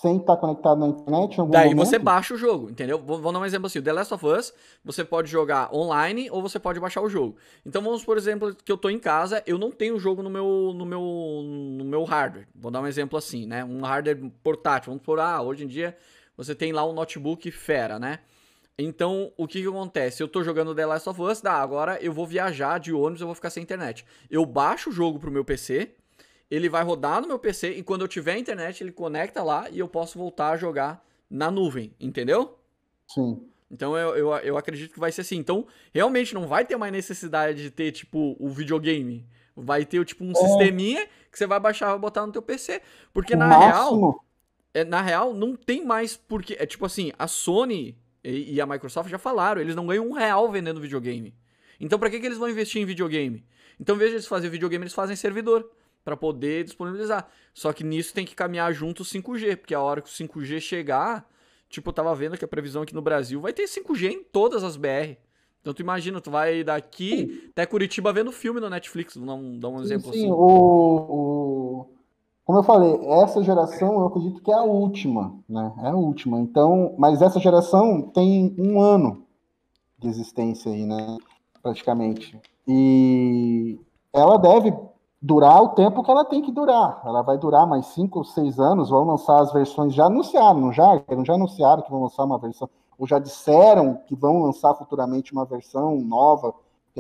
sem estar tá conectado na internet? Daí momento? você baixa o jogo, entendeu? Vou, vou, dar um exemplo assim: o The Last of Us, você pode jogar online ou você pode baixar o jogo. Então vamos, por exemplo, que eu tô em casa, eu não tenho o jogo no meu, no meu, no meu hardware. Vou dar um exemplo assim, né? Um hardware portátil. Vamos por, ah, hoje em dia você tem lá um notebook fera, né? Então, o que, que acontece? Eu tô jogando The Last of Us, dá, agora eu vou viajar de ônibus, eu vou ficar sem internet. Eu baixo o jogo pro meu PC, ele vai rodar no meu PC e quando eu tiver internet, ele conecta lá e eu posso voltar a jogar na nuvem, entendeu? Sim. Então eu, eu, eu acredito que vai ser assim. Então, realmente não vai ter mais necessidade de ter, tipo, o videogame. Vai ter, tipo, um é. sisteminha que você vai baixar e botar no teu PC. Porque o na máximo... real. É, na real, não tem mais porque. É tipo assim, a Sony e, e a Microsoft já falaram, eles não ganham um real vendendo videogame. Então, para que, que eles vão investir em videogame? Então, de eles fazerem videogame, eles fazem servidor para poder disponibilizar. Só que nisso tem que caminhar junto o 5G, porque a hora que o 5G chegar, tipo, eu tava vendo que a previsão aqui no Brasil vai ter 5G em todas as BR. Então tu imagina, tu vai daqui sim. até Curitiba vendo filme no Netflix, vamos dar um exemplo sim, assim. O, o, como eu falei, essa geração eu acredito que é a última, né? É a última. Então, mas essa geração tem um ano de existência aí, né? Praticamente. E ela deve durar o tempo que ela tem que durar. Ela vai durar mais cinco seis anos, vão lançar as versões, já anunciaram, não já? Já anunciaram que vão lançar uma versão, ou já disseram que vão lançar futuramente uma versão nova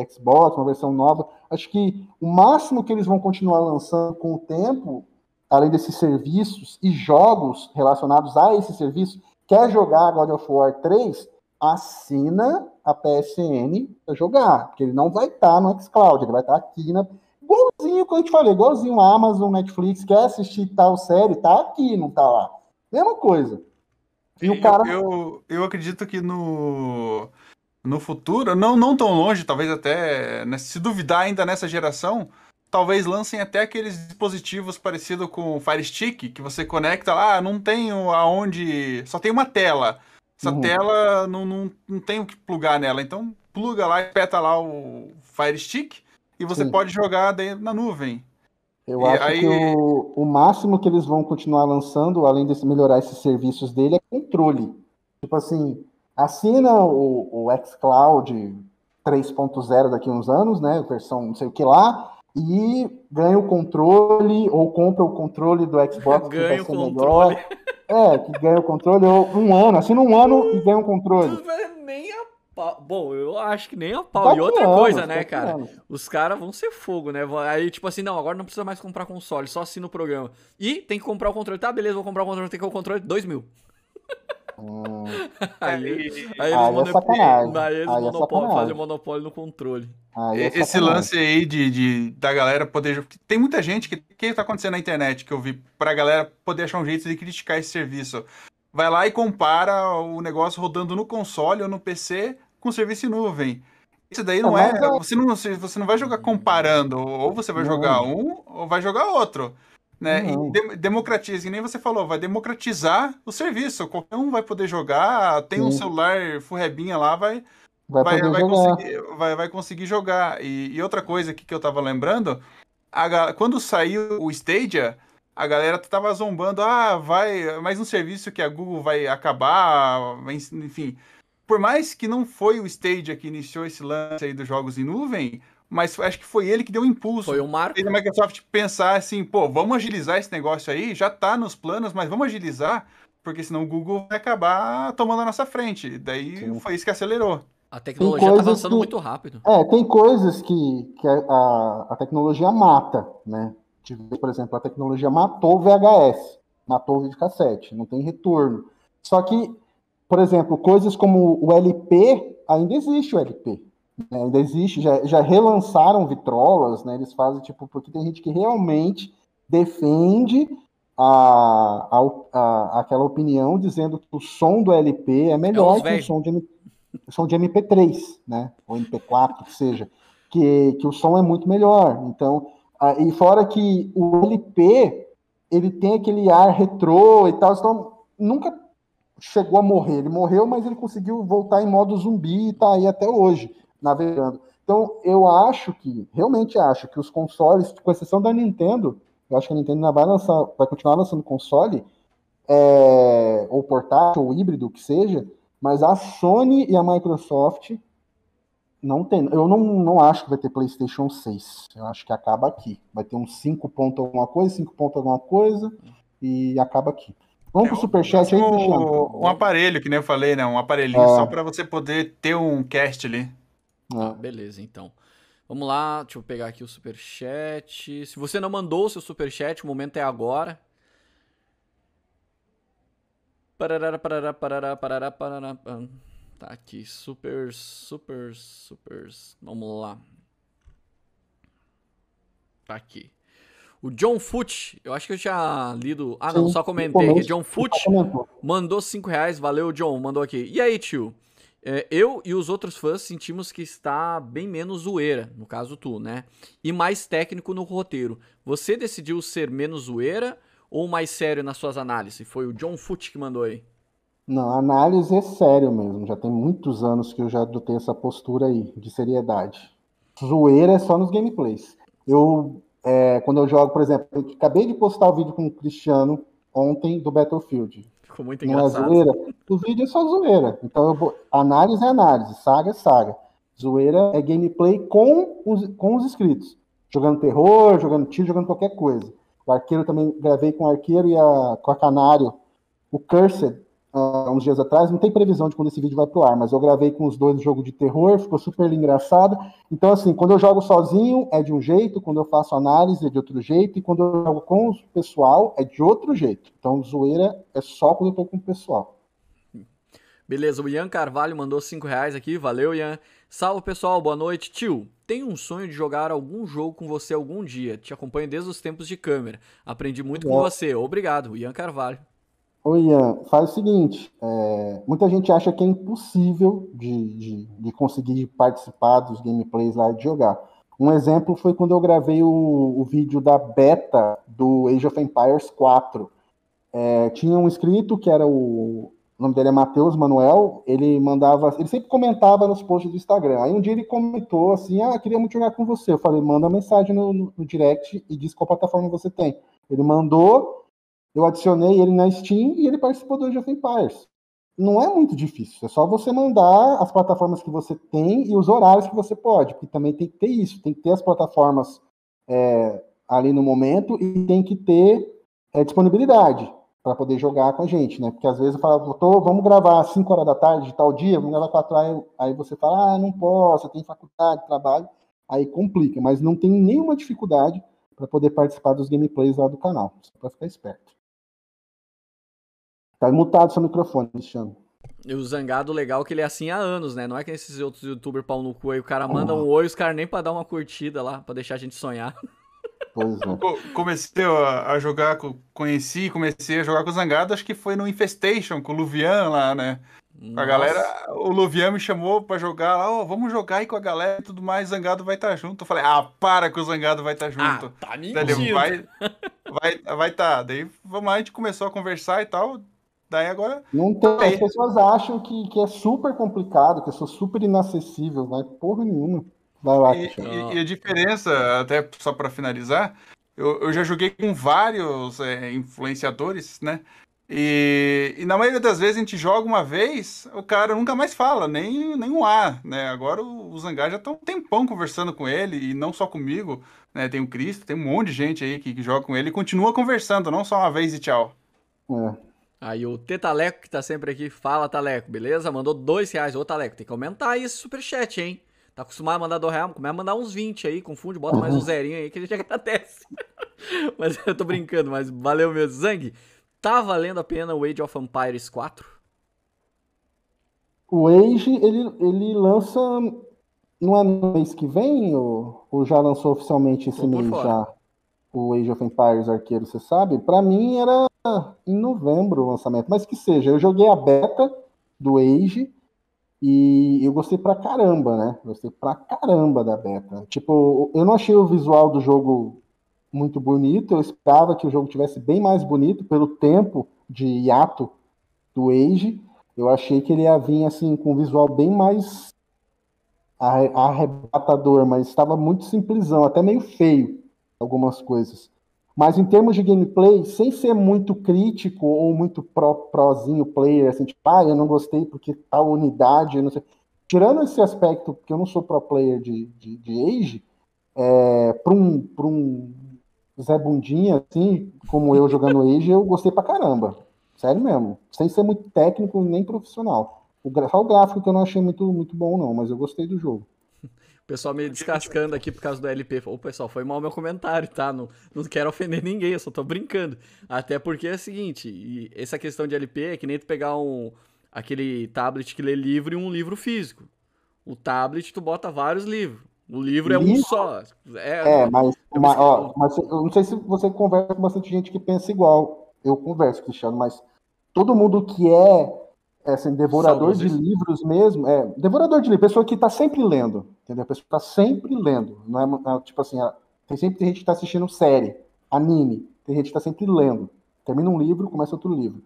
Xbox, uma versão nova. Acho que o máximo que eles vão continuar lançando com o tempo além desses serviços e jogos relacionados a esse serviço, quer jogar God of War 3, assina a PSN para jogar, porque ele não vai estar tá no xCloud, ele vai estar tá aqui na igualzinho que eu te falei, igualzinho a Amazon, Netflix, quer assistir tal série, tá aqui, não tá lá. Mesma coisa. E o cara... eu, eu acredito que no, no futuro, não, não tão longe, talvez até, né, se duvidar ainda nessa geração, talvez lancem até aqueles dispositivos parecidos com o Fire Stick, que você conecta lá, não tem aonde. Só tem uma tela. Essa uhum. tela não, não, não tem o que plugar nela. Então, pluga lá, espeta lá o Fire Stick e você Sim. pode jogar na nuvem. Eu e acho aí... que o, o máximo que eles vão continuar lançando, além de melhorar esses serviços dele, é controle. Tipo assim, assina o, o xCloud 3.0 daqui a uns anos, né? Versão não sei o que lá, e ganha o controle, ou compra o controle do Xbox ganha que vai ser melhor. É, que ganha o controle, ou um ano, assina um ano e ganha o controle. Nem a pau. Bom, eu acho que nem a pau. Tá e outra anos, coisa, né, tá cara? Os caras vão ser fogo, né? Aí, tipo assim, não, agora não precisa mais comprar console, só assina o programa. E tem que comprar o controle. Tá, beleza, vou comprar o controle, tem que ter o controle, 2 mil. Hum. [laughs] aí, aí, eles, aí eles aí monopólio, fazem monopólio no controle. É Esse lance aí de, de, da galera poder. Tem muita gente que. O que tá acontecendo na internet que eu vi pra galera poder achar um jeito de criticar esse serviço? Vai lá e compara o negócio rodando no console ou no PC com serviço em nuvem. Isso daí não é. Você não, você não vai jogar comparando. Ou você vai jogar um ou vai jogar outro né? E de democratiza, e nem você falou, vai democratizar o serviço. Qualquer um vai poder jogar, tem Sim. um celular furrebinha lá, vai vai, vai, vai conseguir, vai, vai conseguir jogar. E, e, outra coisa que, que eu tava lembrando, a, quando saiu o Stadia, a galera tava zombando, ah, vai, mais um serviço que a Google vai acabar, enfim. Por mais que não foi o Stadia que iniciou esse lance aí dos jogos em nuvem, mas acho que foi ele que deu o impulso. Foi o Marco. A Microsoft pensar assim, pô, vamos agilizar esse negócio aí, já tá nos planos, mas vamos agilizar, porque senão o Google vai acabar tomando a nossa frente. Daí Sim. foi isso que acelerou. A tecnologia tá avançando que, muito rápido. É, tem coisas que, que a, a tecnologia mata, né? Por exemplo, a tecnologia matou o VHS, matou o videocassete, não tem retorno. Só que, por exemplo, coisas como o LP, ainda existe o LP. Né, ainda existe, já, já relançaram vitrolas, né? Eles fazem tipo, porque tem gente que realmente defende a, a, a, aquela opinião dizendo que o som do LP é melhor é que o som de, o som de MP3, né? Ou MP4, que seja. Que, que o som é muito melhor. Então, e fora que o LP ele tem aquele ar retrô e tal, então nunca chegou a morrer. Ele morreu, mas ele conseguiu voltar em modo zumbi e tá aí até hoje, navegando. Então, eu acho que, realmente acho que os consoles, com exceção da Nintendo, eu acho que a Nintendo ainda vai lançar, vai continuar lançando console, é, ou portátil, ou híbrido, o que seja, mas a Sony e a Microsoft não tem. Eu não, não acho que vai ter PlayStation 6. Eu acho que acaba aqui. Vai ter uns 5 pontos alguma coisa, 5 pontos alguma coisa, e acaba aqui. Vamos é, pro Superchat aí, Um aparelho, que nem eu falei, né? Um aparelhinho é. só para você poder ter um cast ali. Ah, beleza, então. Vamos lá, deixa eu pegar aqui o Superchat. Se você não mandou o seu Superchat, o momento é agora. Parará, parará, parará, parará, parará. Tá aqui, super, super, super. Vamos lá. Tá aqui. O John Foot, eu acho que eu tinha lido. Ah, não, Sim, só comentei aqui. John Foot mandou 5 reais. Valeu, John. Mandou aqui. E aí, tio? É, eu e os outros fãs sentimos que está bem menos zoeira, no caso tu, né? E mais técnico no roteiro. Você decidiu ser menos zoeira ou mais sério nas suas análises? Foi o John Foot que mandou aí. Não, análise é sério mesmo. Já tem muitos anos que eu já adotei essa postura aí, de seriedade. Zoeira é só nos gameplays. Eu é, quando eu jogo, por exemplo, eu acabei de postar o vídeo com o Cristiano ontem do Battlefield. Ficou muito engraçado. Não é zoeira? O vídeo é só zoeira. Então, eu, análise é análise, saga é saga. Zoeira é gameplay com os, com os inscritos. Jogando terror, jogando tiro, jogando qualquer coisa. O arqueiro também gravei com o arqueiro e a, com a canário. O Cursed, uh, uns dias atrás, não tem previsão de quando esse vídeo vai pro ar, mas eu gravei com os dois no jogo de terror, ficou super engraçado. Então, assim, quando eu jogo sozinho é de um jeito, quando eu faço análise é de outro jeito, e quando eu jogo com o pessoal é de outro jeito. Então, zoeira é só quando eu tô com o pessoal. Beleza, o Ian Carvalho mandou 5 reais aqui, valeu Ian. Salve pessoal, boa noite. Tio, tenho um sonho de jogar algum jogo com você algum dia. Te acompanho desde os tempos de câmera. Aprendi muito com você. Obrigado, Ian Carvalho. Oi, Ian, faz o seguinte: é, muita gente acha que é impossível de, de, de, conseguir participar dos gameplays lá de jogar. Um exemplo foi quando eu gravei o, o vídeo da beta do Age of Empires 4. É, tinha um inscrito que era o, o nome dele é Matheus Manuel, ele mandava, ele sempre comentava nos posts do Instagram. Aí um dia ele comentou assim: Ah, queria muito jogar com você. Eu falei, manda mensagem no, no, no direct e diz qual plataforma você tem. Ele mandou, eu adicionei ele na Steam e ele participou do Age of Empires. Não é muito difícil, é só você mandar as plataformas que você tem e os horários que você pode, porque também tem que ter isso, tem que ter as plataformas é, ali no momento e tem que ter é, disponibilidade para poder jogar com a gente, né? Porque às vezes eu falo, tô, vamos gravar às 5 horas da tarde de tal dia, vamos gravar 4 horas, aí você fala, ah, não posso, tem faculdade, trabalho, aí complica, mas não tem nenhuma dificuldade para poder participar dos gameplays lá do canal, só para ficar esperto. Tá mutado seu microfone, Cristiano. E o Zangado legal é que ele é assim há anos, né? Não é que esses outros youtubers pau no cu aí, o cara manda um oi, os caras nem pra dar uma curtida lá, pra deixar a gente sonhar. [laughs] Pois é. Comecei a jogar, conheci, comecei a jogar com o Zangado, acho que foi no Infestation, com o Luvian lá, né? Nossa. A galera, o Luvian me chamou pra jogar lá, ó, oh, vamos jogar aí com a galera e tudo mais, Zangado vai estar tá junto. Eu falei, ah, para que o Zangado vai estar tá junto. Ah, tá mentindo. Vai, vai, vai tá. Daí vamos lá, a gente começou a conversar e tal. Daí agora. Não tem, as pessoas acham que, que é super complicado, que eu sou super inacessível, vai porra nenhuma. Vai lá, e, e, e a diferença, até só para finalizar, eu, eu já joguei com vários é, influenciadores, né? E, e, na maioria das vezes a gente joga uma vez, o cara nunca mais fala, nem, nem um A, né? Agora o, o Zangar já tá um tempão conversando com ele, e não só comigo, né? Tem o Cristo, tem um monte de gente aí que, que joga com ele e continua conversando, não só uma vez e tchau. É. Aí o Tetaleco, que tá sempre aqui, fala, Taleco, beleza? Mandou dois reais. Ô, Taleco, tem que aumentar aí esse superchat, hein? Tá acostumado a mandar dois reais, começa a mandar uns 20 aí, confunde, bota mais um zerinho aí que a gente [laughs] agradece. mas eu tô brincando, mas valeu mesmo. Zang, tá valendo a pena o Age of Empires 4? O Age, ele, ele lança. No mês que vem? Ou, ou já lançou oficialmente esse mês já? O Age of Empires Arqueiro, você sabe? Para mim era em novembro o lançamento, mas que seja, eu joguei a beta do Age e eu gostei pra caramba, né? Gostei pra caramba da beta. Tipo, eu não achei o visual do jogo muito bonito, eu esperava que o jogo tivesse bem mais bonito pelo tempo de hiato do Age. Eu achei que ele ia vir assim com um visual bem mais arrebatador, mas estava muito simplesão, até meio feio algumas coisas. Mas em termos de gameplay, sem ser muito crítico ou muito pro, prozinho player, assim, tipo, ah, eu não gostei porque tal unidade, não sei. Tirando esse aspecto, porque eu não sou pro player de, de, de Age, é, para um, um Zé Bundinha, assim, como eu jogando Age, eu gostei pra caramba. Sério mesmo. Sem ser muito técnico nem profissional. O, só o gráfico que eu não achei muito, muito bom, não, mas eu gostei do jogo. O pessoal me descascando aqui por causa do LP. Ô, pessoal, foi mal meu comentário, tá? Não, não quero ofender ninguém, eu só tô brincando. Até porque é o seguinte, essa questão de LP é que nem tu pegar um, aquele tablet que lê livro e um livro físico. O tablet, tu bota vários livros. O livro é um só. É, é mas, mas, ó, mas eu não sei se você conversa com bastante gente que pensa igual. Eu converso, Cristiano, mas todo mundo que é, é assim, devorador de livros mesmo, é devorador de livros, pessoa que está sempre lendo, entendeu? A pessoa está sempre lendo. Não é, é tipo assim, tem sempre gente que está assistindo série, anime, tem gente que está sempre lendo. Termina um livro, começa outro livro.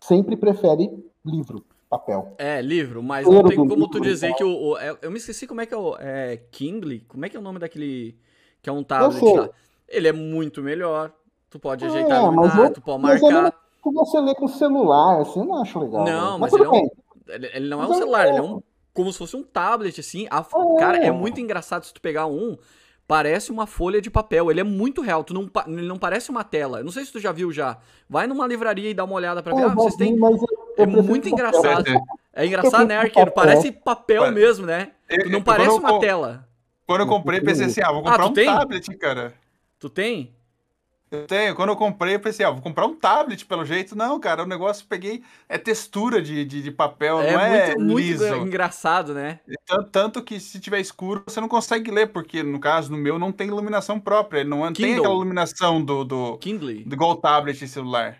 Sempre prefere livro papel. É, livro, mas não tem como tu dizer que o, o, é, Eu me esqueci como é que é o. É Kindle? Como é que é o nome daquele. Que é um tablet lá? Ele é muito melhor. Tu pode é, ajeitar no lugar, tu pode marcar. Que você lê com celular, assim, eu não acho legal. Não, mas, mas ele, é um, ele, ele, não mas é um celular, ele é um. Como se fosse um tablet, assim. A, é. Cara, é muito engraçado se tu pegar um parece uma folha de papel. Ele é muito real. Tu não, ele não parece uma tela. Não sei se tu já viu já. Vai numa livraria e dá uma olhada pra ver. ah, vocês têm. É muito engraçado. É engraçado, né, Arqueiro? Parece papel mesmo, né? Tu não parece uma tela. Quando eu comprei, pensei assim, ah, vou comprar ah, um tem? tablet, cara. Tu tem? Eu tenho. Quando eu comprei, eu pensei, ah, vou comprar um tablet pelo jeito. Não, cara, o negócio peguei. É textura de, de, de papel, é não é muito, liso. muito engraçado, né? Tanto, tanto, que se tiver escuro, você não consegue ler, porque no caso, no meu, não tem iluminação própria. Não Kindle. tem aquela iluminação do. do Kindle. Do igual tablet e celular.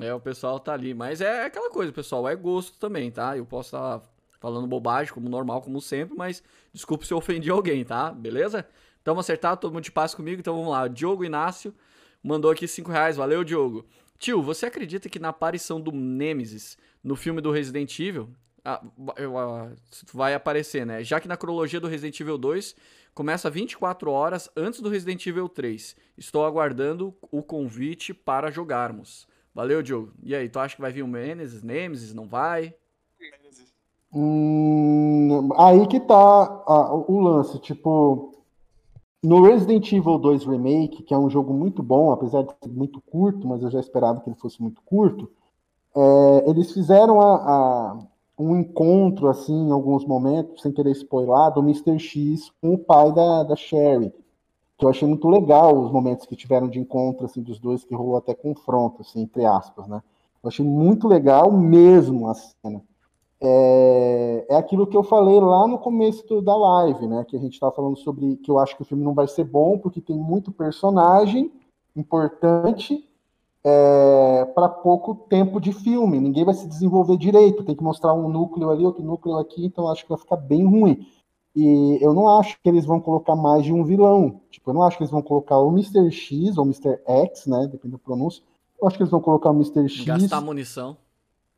É, o pessoal tá ali. Mas é aquela coisa, pessoal, é gosto também, tá? Eu posso estar tá falando bobagem, como normal, como sempre, mas desculpe se eu ofendi alguém, tá? Beleza? Então, acertar todo mundo de paz comigo. Então, vamos lá. Diogo Inácio mandou aqui 5 reais. Valeu, Diogo. Tio, você acredita que na aparição do Nemesis no filme do Resident Evil, ah, vai aparecer, né? Já que na cronologia do Resident Evil 2 começa 24 horas antes do Resident Evil 3. Estou aguardando o convite para jogarmos. Valeu, Diogo. E aí, tu acha que vai vir o Nemesis? Nemesis? Não vai? Hum, aí que tá ah, o lance, tipo, no Resident Evil 2 Remake, que é um jogo muito bom, apesar de ser muito curto, mas eu já esperava que ele fosse muito curto, é, eles fizeram a, a, um encontro, assim, em alguns momentos, sem querer spoiler, do Mr. X com o pai da, da Sherry, que eu achei muito legal os momentos que tiveram de encontro, assim, dos dois, que rolou até confronto, assim, entre aspas, né? Eu achei muito legal mesmo a cena é, é aquilo que eu falei lá no começo do, da live, né? Que a gente estava falando sobre que eu acho que o filme não vai ser bom porque tem muito personagem importante é, para pouco tempo de filme. Ninguém vai se desenvolver direito, tem que mostrar um núcleo ali, outro núcleo aqui, então acho que vai ficar bem ruim. E eu não acho que eles vão colocar mais de um vilão. Tipo, eu não acho que eles vão colocar o Mr. X ou Mr. X, né? Depende do pronúncio. Eu acho que eles vão colocar o Mr. X. Gastar munição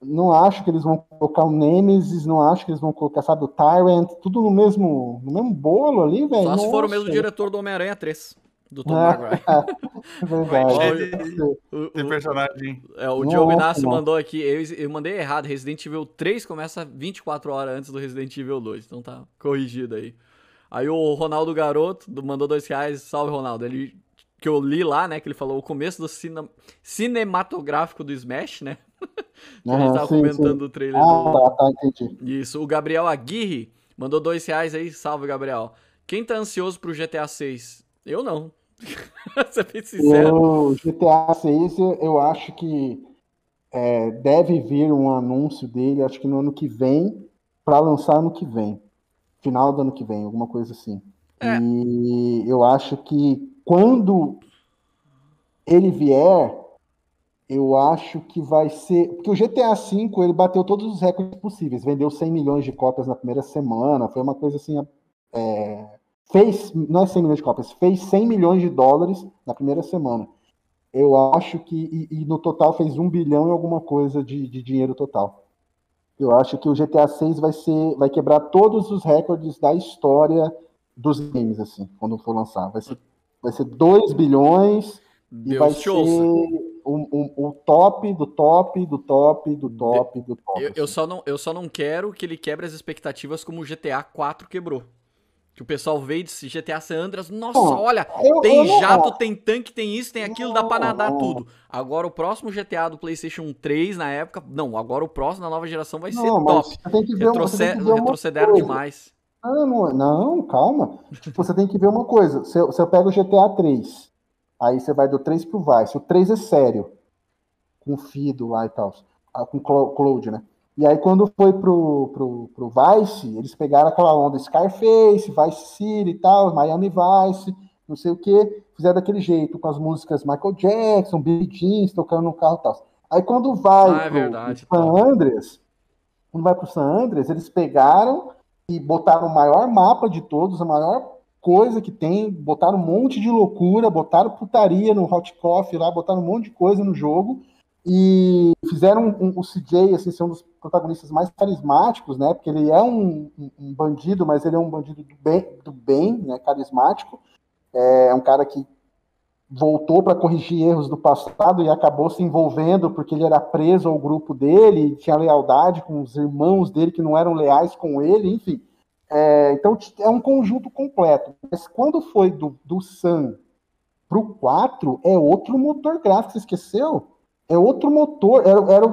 não acho que eles vão colocar o Nemesis, não acho que eles vão colocar, sabe, o Tyrant, tudo no mesmo, no mesmo bolo ali, velho. Só se for o mesmo diretor do Homem-Aranha 3, do Tom é, Maguire. [laughs] É verdade. o, o, personagem. É, o Diogo Inácio mandou aqui, eu, eu mandei errado, Resident Evil 3 começa 24 horas antes do Resident Evil 2, então tá corrigido aí. Aí o Ronaldo Garoto mandou dois reais, salve Ronaldo, ele que eu li lá, né, que ele falou o começo do cine, cinematográfico do Smash, né? Que a gente tava sim, comentando sim. o trailer ah, do... tá, tá, entendi. Isso, o Gabriel Aguirre mandou dois reais aí, salve, Gabriel. Quem tá ansioso pro GTA 6? Eu não. [laughs] Ser bem sincero. O GTA 6, eu acho que é, deve vir um anúncio dele, acho que no ano que vem, para lançar ano que vem. Final do ano que vem, alguma coisa assim. É. E eu acho que quando ele vier, eu acho que vai ser. Porque o GTA V ele bateu todos os recordes possíveis. Vendeu 100 milhões de cópias na primeira semana. Foi uma coisa assim. É, fez. Não é 100 milhões de cópias, fez 100 milhões de dólares na primeira semana. Eu acho que. E, e, no total fez um bilhão e alguma coisa de, de dinheiro total. Eu acho que o GTA 6 vai ser. Vai quebrar todos os recordes da história dos games, assim, quando for lançar. Vai ser, vai ser 2 bilhões Deus e vai ser o, o, top do top do top do top do top. Eu, eu, assim. só não, eu só não quero que ele quebre as expectativas como o GTA 4 quebrou. Que o pessoal veio e disse GTA San Andreas, nossa, olha, eu, tem eu jato, tem tanque, tem isso, tem aquilo, não, dá pra nadar tudo. Agora o próximo GTA do PlayStation 3 na época, não, agora o próximo da nova geração vai ser top. Ver, Retroce retrocederam demais. Não, não, não, calma. Tipo, você tem que ver uma coisa. Se eu, se eu pego o GTA 3, aí você vai do 3 pro Vice. O 3 é sério. Com Fido lá e tal. Ah, com Cloud, né? E aí, quando foi pro, pro, pro Vice, eles pegaram aquela onda Scarface, Vice City e tal, Miami Vice, não sei o que, fizeram daquele jeito, com as músicas Michael Jackson, Billy Jeans, tocando no carro e tal. Aí, quando vai ah, é pro, verdade, pro San Andreas, quando vai pro San Andreas, eles pegaram e botaram o maior mapa de todos, a maior coisa que tem, botaram um monte de loucura, botaram putaria no Hot Coffee lá, botaram um monte de coisa no jogo, e fizeram um, um, o CJ assim, ser um dos protagonistas mais carismáticos, né? Porque ele é um, um bandido, mas ele é um bandido do bem, do bem né? Carismático. É, é um cara que voltou para corrigir erros do passado e acabou se envolvendo porque ele era preso ao grupo dele, tinha lealdade com os irmãos dele que não eram leais com ele, enfim. É, então é um conjunto completo. Mas quando foi do, do Sun pro 4, é outro motor gráfico, você esqueceu? É outro motor. Era, era,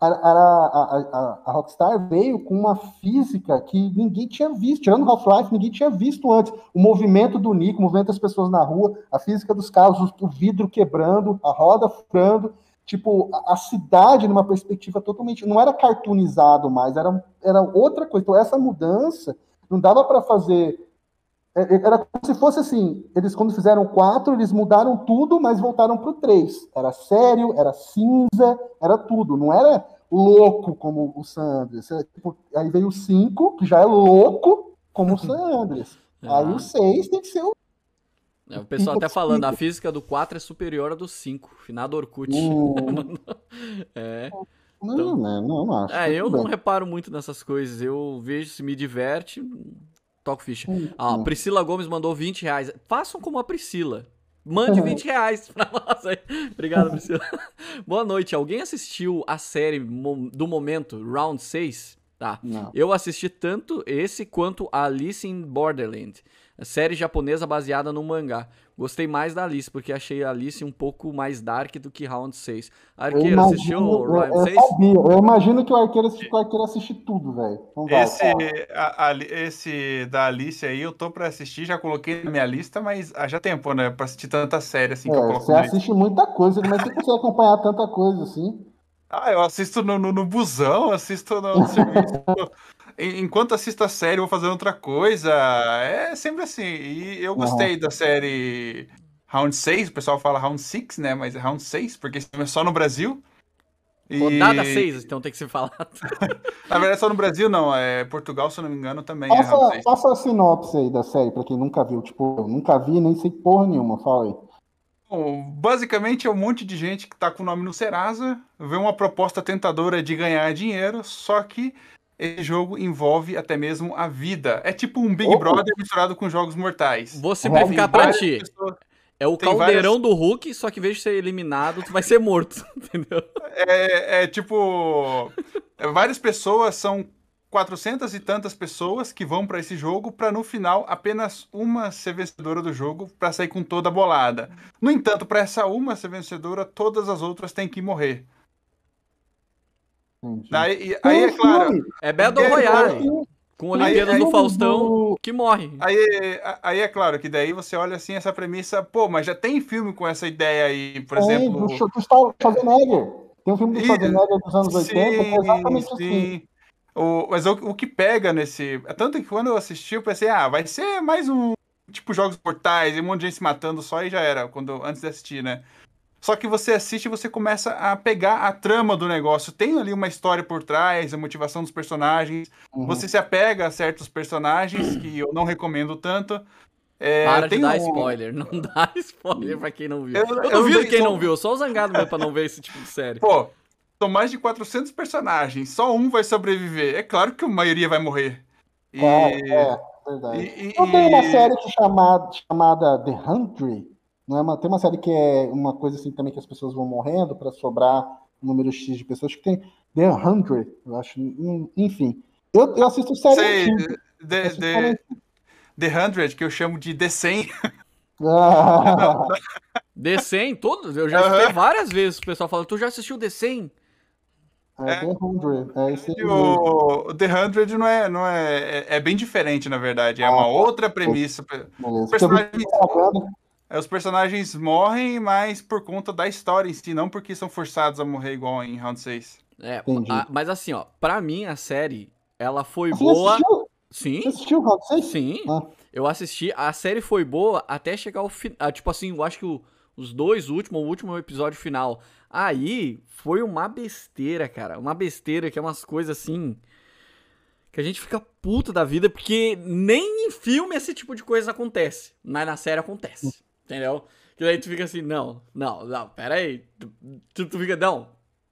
era a, a, a, Rockstar veio com uma física que ninguém tinha visto. Tirando Half-Life, ninguém tinha visto antes. O movimento do Nico, o movimento das pessoas na rua, a física dos carros, o vidro quebrando, a roda furando. Tipo, a, a cidade numa perspectiva totalmente. Não era cartoonizado mais, era, era outra coisa. Então, essa mudança não dava para fazer é, é, era como se fosse assim, eles quando fizeram quatro, eles mudaram tudo, mas voltaram para o três. Era sério, era cinza, era tudo. Não era louco como o San Andreas. Tipo, aí veio o cinco, que já é louco como o San Andreas. Ah. Aí o seis tem que ser o é, o pessoal até falando, a física do 4 é superior à do 5, finado Orkut. Hum. [laughs] é. Não, então, não, não, acho. É, eu não reparo muito nessas coisas. Eu vejo se me diverte, toco ficha. Hum, ah, hum. Priscila Gomes mandou 20 reais. Façam como a Priscila. Mande 20 [laughs] reais pra nós aí. Obrigado, Priscila. [laughs] Boa noite. Alguém assistiu a série do momento, Round 6? Tá. Não. Eu assisti tanto esse quanto Alice in Borderland série japonesa baseada no mangá. Gostei mais da Alice, porque achei a Alice um pouco mais dark do que Round 6. Arqueiro, imagino, assistiu o Round eu, 6? Sabia. Eu imagino que o Arqueiro assiste, o Arqueiro assiste tudo, velho. Esse, a, a, esse da Alice aí, eu tô pra assistir, já coloquei na minha lista, mas já tempo, né? Pra assistir tanta série assim é, que eu coloco Você assiste muita coisa, mas você consegue acompanhar tanta coisa assim. Ah, eu assisto no, no, no busão, assisto no [laughs] serviço enquanto assisto a série, vou fazendo outra coisa. É sempre assim. E eu gostei uhum. da série Round 6, o pessoal fala Round 6, né? Mas é Round 6, porque é só no Brasil. E... Rodada 6, então tem que ser falado. [laughs] Na verdade, só no Brasil não, é Portugal, se eu não me engano, também passa, é Round 6. Passa a sinopse aí da série, pra quem nunca viu. Tipo, eu nunca vi, nem sei porra nenhuma, fala aí. Bom, basicamente é um monte de gente que tá com o nome no Serasa, vê uma proposta tentadora de ganhar dinheiro, só que esse jogo envolve até mesmo a vida. É tipo um Big Brother misturado com jogos mortais. Você vai ficar pra ti. Pessoas... É o Tem caldeirão várias... do Hulk, só que em vez de ser eliminado, tu vai ser morto, [laughs] entendeu? É, é tipo. É, várias pessoas, são quatrocentas e tantas pessoas que vão para esse jogo para no final apenas uma ser vencedora do jogo para sair com toda a bolada. No entanto, para essa uma ser vencedora, todas as outras têm que morrer. Aí, aí é claro. É Battle é, Royale. Com Olimpíadas aí, do Faustão do... que morre. Aí, aí é claro que daí você olha assim essa premissa, pô, mas já tem filme com essa ideia aí, por é, exemplo. Do Schwarzenegger. Tem um filme do Schwarzenegger dos anos sim, 80 que é exatamente sim. assim. O, mas o, o que pega nesse. É tanto que quando eu assisti, eu pensei, ah, vai ser mais um. Tipo, jogos mortais, e um monte de gente se matando só e já era, quando, antes de assistir, né? Só que você assiste e você começa a pegar a trama do negócio. Tem ali uma história por trás, a motivação dos personagens. Uhum. Você se apega a certos personagens que eu não recomendo tanto. É, Para de dar um... spoiler, não [laughs] dá spoiler pra quem não viu. Eu, eu, eu duvido quem não viu, só o Zangado mesmo pra não ver esse tipo de série. Pô, são mais de 400 personagens, só um vai sobreviver. É claro que a maioria vai morrer. E... É, é, verdade. E, e, não tem uma série chamada, chamada The Hundred? Não é uma, tem uma série que é uma coisa assim também que as pessoas vão morrendo para sobrar um número X de pessoas que tem The Hundred, eu acho. Enfim. Eu, eu assisto série. Sei, The, the, the Hundred, que eu chamo de The 100. Ah. [laughs] The 100, todos. Eu já assisti várias vezes o pessoal falando, tu já assistiu The 100? É, é, The Hundred, é esse o, The Hundred não é, não é, é, é bem diferente, na verdade. É ah, uma tá. outra premissa. Os personagens, é, os personagens morrem, mas por conta da história em si, não porque são forçados a morrer igual em Round 6. É, a, mas assim, ó, pra mim a série, ela foi Você boa. Assistiu? Sim. Você assistiu Round 6? Sim. Ah. Eu assisti, a série foi boa até chegar ao final. Tipo assim, eu acho que o, os dois últimos, o último episódio final. Aí foi uma besteira, cara. Uma besteira que é umas coisas assim. Que a gente fica puto da vida, porque nem em filme esse tipo de coisa acontece. Mas na série acontece. Entendeu? Que daí tu fica assim, não, não, não, pera aí. Tu, tu fica, não,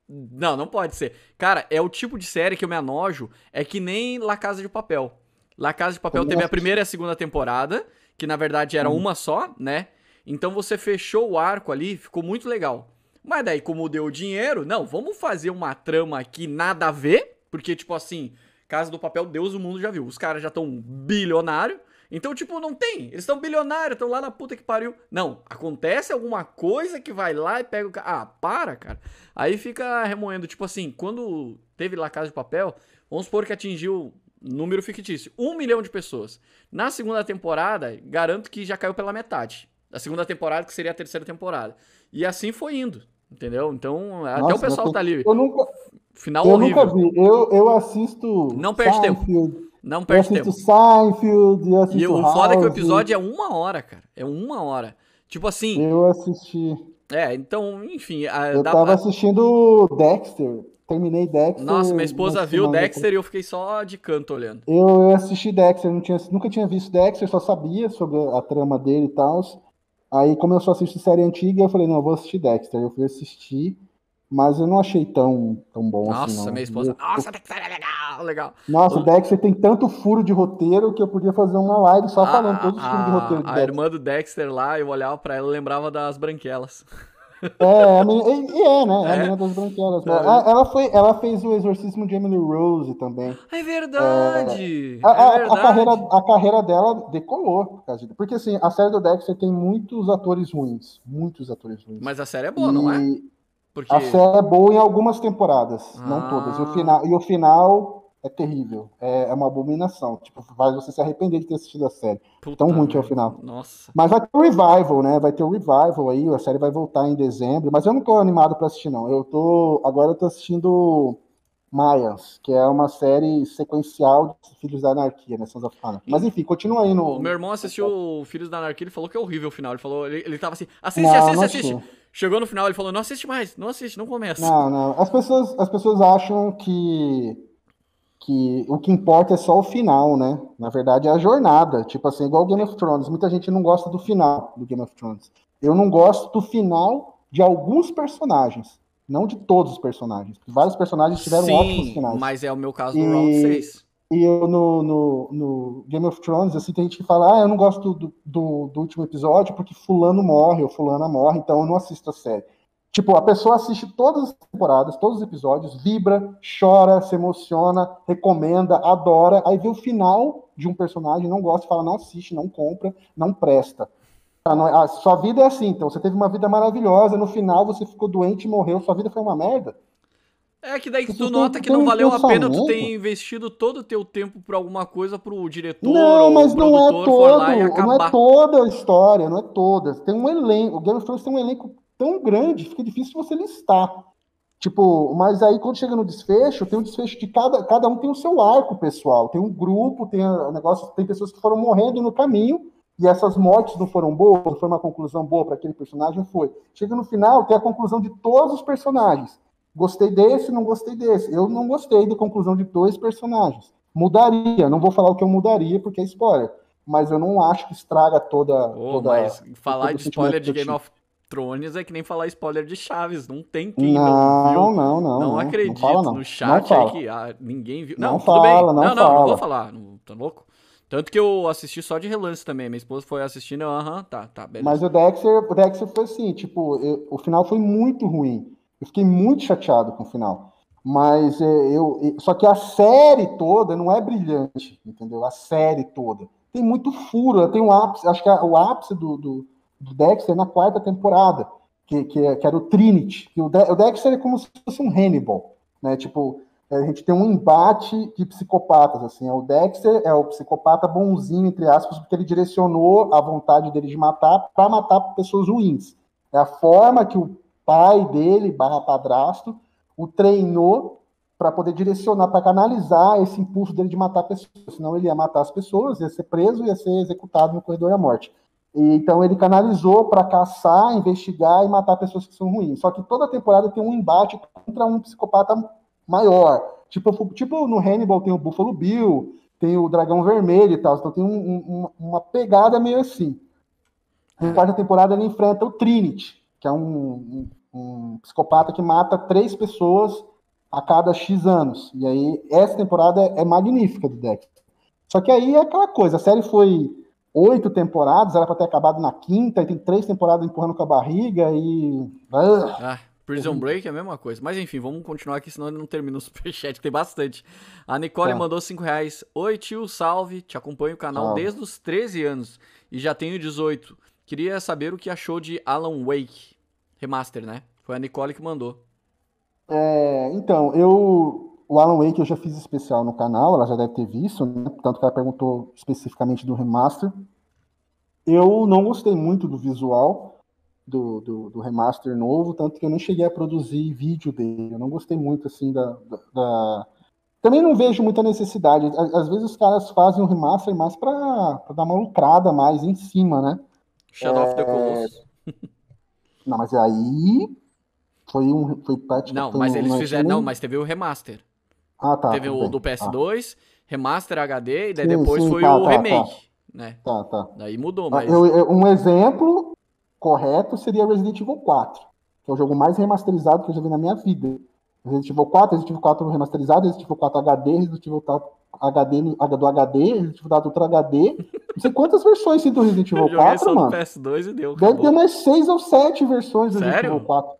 não, não pode ser. Cara, é o tipo de série que eu me anojo, é que nem La Casa de Papel. La Casa de Papel teve a primeira e a segunda temporada, que na verdade era hum. uma só, né? Então você fechou o arco ali, ficou muito legal. Mas daí, como deu dinheiro, não, vamos fazer uma trama aqui nada a ver, porque, tipo assim, Casa do Papel, Deus o mundo já viu. Os caras já estão bilionário. Então, tipo, não tem. Eles estão bilionários, estão lá na puta que pariu. Não, acontece alguma coisa que vai lá e pega o cara. Ah, para, cara. Aí fica remoendo. Tipo assim, quando teve lá Casa de Papel, vamos supor que atingiu número fictício, um milhão de pessoas. Na segunda temporada, garanto que já caiu pela metade. Da segunda temporada, que seria a terceira temporada. E assim foi indo, entendeu? Então, Nossa, até o pessoal tá ali. Eu nunca. Final eu horrível. nunca vi. Eu, eu assisto. Não perde Seinfeld. tempo. Não perde tempo. Seinfeld, eu assisto E o foda é que o episódio é uma hora, cara. É uma hora. Tipo assim. Eu assisti. É, então, enfim. A, eu tava pra... assistindo Dexter. Terminei Dexter. Nossa, minha esposa viu Dexter e eu fiquei só de canto olhando. Eu, eu assisti Dexter, não tinha, nunca tinha visto Dexter, só sabia sobre a trama dele e tal. Aí, como eu só assisto série antiga, eu falei, não, eu vou assistir Dexter. Eu fui assistir, mas eu não achei tão, tão bom Nossa, assim. Nossa, minha esposa. Eu, Nossa, Dexter é legal, legal. Nossa, o Dexter tem tanto furo de roteiro que eu podia fazer uma live só a, falando todos os furos de roteiro. De a Dexter. irmã do Dexter lá, eu olhava pra ela e lembrava das branquelas. [laughs] É, e é, né? É. A menina das branquelas. Né? É. Ela, foi, ela fez o exorcismo de Emily Rose também. É verdade! É, a, é verdade. A, carreira, a carreira dela decolou. Porque assim, a série do Dexter tem muitos atores ruins. Muitos atores ruins. Mas a série é boa, e... não é? Porque... A série é boa em algumas temporadas, ah. não todas. E o final, e o final é terrível. É, é, uma abominação. Tipo, faz você se arrepender de ter assistido a série. Puta Tão ruim que é o final. Nossa. Mas vai ter o um revival, né? Vai ter o um revival aí, a série vai voltar em dezembro. Mas eu não tô animado para assistir, não. Eu tô. Agora eu tô assistindo Mayans, que é uma série sequencial de Filhos da Anarquia, né? Sons of Anarchy. Mas enfim, continua aí no. O meu irmão assistiu Filhos da Anarquia, ele falou que é horrível o final. Ele falou, ele, ele tava assim, assiste, não, assiste, não assiste. Chegou no final, ele falou, não assiste mais, não assiste, não começa. Não, não. As pessoas, as pessoas acham que que o que importa é só o final, né? Na verdade é a jornada, tipo assim, igual Game of Thrones. Muita gente não gosta do final do Game of Thrones. Eu não gosto do final de alguns personagens, não de todos os personagens. Vários personagens tiveram Sim, ótimos finais. mas é o meu caso no Round 6. E eu no, no, no, Game of Thrones, assim, tem gente que fala, ah, eu não gosto do, do, do último episódio porque fulano morre ou fulana morre, então eu não assisto a série. Tipo, a pessoa assiste todas as temporadas, todos os episódios, vibra, chora, se emociona, recomenda, adora, aí vê o final de um personagem, não gosta, fala, não assiste, não compra, não presta. A sua vida é assim, então você teve uma vida maravilhosa, no final você ficou doente e morreu, sua vida foi uma merda. É que daí tu nota que não valeu a pena tu ter investido todo o teu tempo por alguma coisa pro diretor não, mas não é todo, não é toda a história, não é toda. Tem um elenco, o Game of Thrones tem um elenco tão grande, fica difícil você listar. Tipo, mas aí quando chega no desfecho, tem um desfecho de cada, cada um tem o seu arco pessoal, tem um grupo, tem um negócio, tem pessoas que foram morrendo no caminho, e essas mortes não foram boas, não foi uma conclusão boa para aquele personagem, foi. Chega no final, tem a conclusão de todos os personagens. Gostei desse, não gostei desse. Eu não gostei da conclusão de dois personagens. Mudaria, não vou falar o que eu mudaria, porque é spoiler. mas eu não acho que estraga toda. Oh, toda mas falar de spoiler de Game of Thrones é que nem falar spoiler de Chaves. Não tem quem não, não viu. Não, não, não. Não acredito não fala, não. no chat não aí que ah, ninguém viu. Não, Não tudo bem. não não, não, não vou falar. Não, tá louco? Tanto que eu assisti só de relance também. Minha esposa foi assistindo, eu, aham, tá, tá, beleza. Mas o Dexter, o Dexter foi assim, tipo, eu- o final foi muito ruim. Eu fiquei muito chateado com o final. Mas é, eu, e- só que a série toda não é brilhante, entendeu? A série toda tem muito furo. Tem um ápice, acho que a- o ápice do, do, do Dexter é na quarta temporada, que, que, é- que era o Trinity. Que o, De- o Dexter é como se fosse um Hannibal, né? Tipo, a gente tem um embate de psicopatas, assim. O Dexter é o psicopata bonzinho, entre aspas, porque ele direcionou a vontade dele de matar para matar pessoas ruins. É a forma que o pai dele, barra padrasto, o treinou para poder direcionar, para canalizar esse impulso dele de matar pessoas. Senão ele ia matar as pessoas, ia ser preso, ia ser executado no corredor da morte. E, então ele canalizou para caçar, investigar e matar pessoas que são ruins. Só que toda temporada tem um embate contra um psicopata maior. Tipo, tipo no Hannibal tem o Buffalo Bill, tem o Dragão Vermelho e tal. Então tem um- um- uma pegada meio assim. Na quarta temporada ele enfrenta o Trinity, que é um, um- um psicopata que mata três pessoas a cada X anos. E aí, essa temporada é magnífica do Dexter. Só que aí é aquela coisa, a série foi oito temporadas, era para ter acabado na quinta, e tem três temporadas empurrando com a barriga e. Ah, Ah, Prison Break é a mesma coisa. Mas enfim, vamos continuar aqui, senão ele não termina o [laughs] superchat, que tem bastante. A Nicole Tá. mandou 5 reais. Oi, tio, salve. Te acompanho o canal Salve. desde os 13 anos e já tenho 18. Queria saber o que achou de Alan Wake Remaster, né? Foi a Nicole que mandou. É, então, eu. O Alan Wake eu já fiz especial no canal, ela já deve ter visto, né? Tanto que ela perguntou especificamente do remaster. Eu não gostei muito do visual do, do, do remaster novo, tanto que eu nem cheguei a produzir vídeo dele. Eu não gostei muito, assim, da. da- Também não vejo muita necessidade. Às, vezes os caras fazem um remaster mais pra, pra dar uma lucrada mais em cima, né? Shadow of É, the Colossus. Não, mas aí. Foi um. Foi praticamente. Não, mas um- eles fizeram. tinha Não, mas teve o remaster. Ah, tá. teve tudo o do PS2, remaster HD, e daí Sim, depois sim, foi tá, o tá, remake. Né? Tá, tá. Daí mudou, Ah, mas. eu- eu- um exemplo correto seria Resident Evil 4, que é o jogo mais remasterizado que eu já vi na minha vida. Resident Evil 4, Resident Evil 4 remasterizado, Resident Evil 4 HD, Resident Evil 4 HD no- do HD, Resident Evil 4 Ultra HD. Não sei quantas versões tem do Resident Evil [laughs] joguei 4, só no mano. PS2 e deu. Deve acabou. ter mais 6 ou 7 versões do Resident Sério? Evil 4.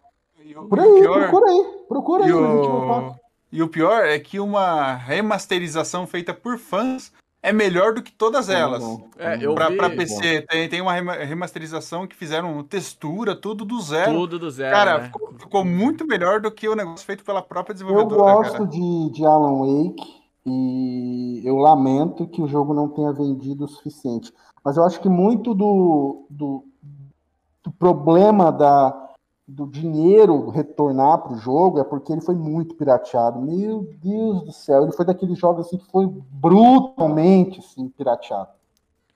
E o, Por aí, pior, procura aí. Procura aí o Resident Evil 4. o, e o pior é que uma remasterização feita por fãs é melhor do que todas elas. É, eu Pra, vi. pra PC, tem, tem uma rema- remasterização que fizeram textura, tudo do zero. Tudo do zero. Cara, né? ficou, ficou muito melhor do que o negócio feito pela própria Eu desenvolvedora, gosto cara. de, de Alan Wake e eu lamento que o jogo não tenha vendido o suficiente. Mas eu acho que muito do, do, do problema da, do dinheiro retornar para o jogo é porque ele foi muito pirateado. Meu Deus do céu, ele foi daqueles jogos assim que foi brutalmente assim, pirateado.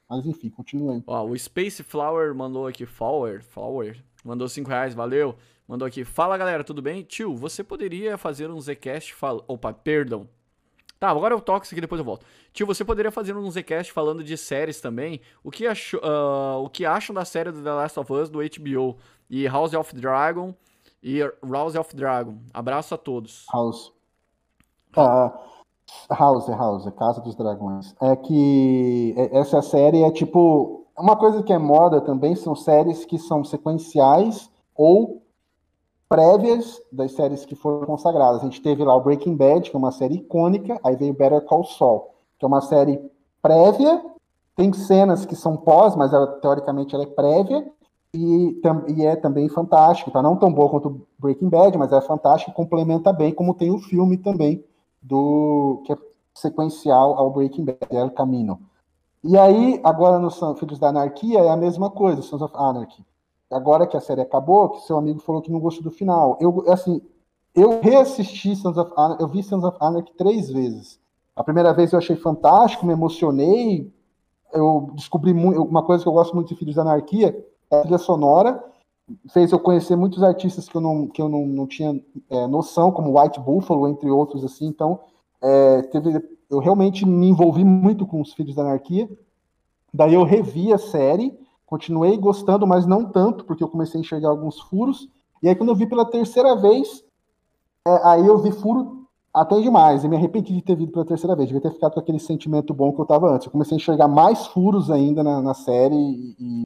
Mas enfim, continua aí. Ó, o Space Flower mandou aqui, Flower, Flower, mandou 5 reais, valeu. Mandou aqui, fala galera, tudo bem? Tio, você poderia fazer um Zcast fal... Opa, perdão. Tá, agora eu toco isso aqui, depois eu volto. Tio, você poderia fazer um Zcast falando de séries também? O que, achou, ah, o que acham da série do The Last of Us do HBO? E House of Dragon e House of Dragon. Abraço a todos. House. Ah, House, House, Casa dos Dragões. É que essa série é tipo. Uma coisa que é moda também são séries que são sequenciais ou prévias das séries que foram consagradas. A gente teve lá o Breaking Bad, que é uma série icônica, aí veio Better Call Saul, que é uma série prévia, tem cenas que são pós, mas ela, teoricamente ela é prévia, e, e é também fantástico, tá? Não tão boa quanto Breaking Bad, mas é fantástico, complementa bem, como tem o filme também, do que é sequencial ao Breaking Bad, El Camino. E aí, agora no Filhos da Anarquia é a mesma coisa, Sons of Anarchy. Agora que a série acabou, que seu amigo falou que não gostou do final. Eu, assim, eu reassisti Sons of Anarchy, eu vi Sons of Anarchy três vezes. A primeira vez eu achei fantástico, me emocionei, eu descobri uma coisa que eu gosto muito de Filhos da Anarquia, é a trilha sonora, fez eu conhecer muitos artistas que eu não, que eu não, não tinha é, noção, como White Buffalo, entre outros, assim, então é, teve, eu realmente me envolvi muito com os Filhos da Anarquia, Daí eu revi a série, continuei gostando, mas não tanto, porque eu comecei a enxergar alguns furos. E aí, quando eu vi pela terceira vez, é, aí eu vi furo até demais, e me arrependi de ter vindo pela terceira vez, devia ter ficado com aquele sentimento bom que eu tava antes. Eu comecei a enxergar mais furos ainda na, na série e, e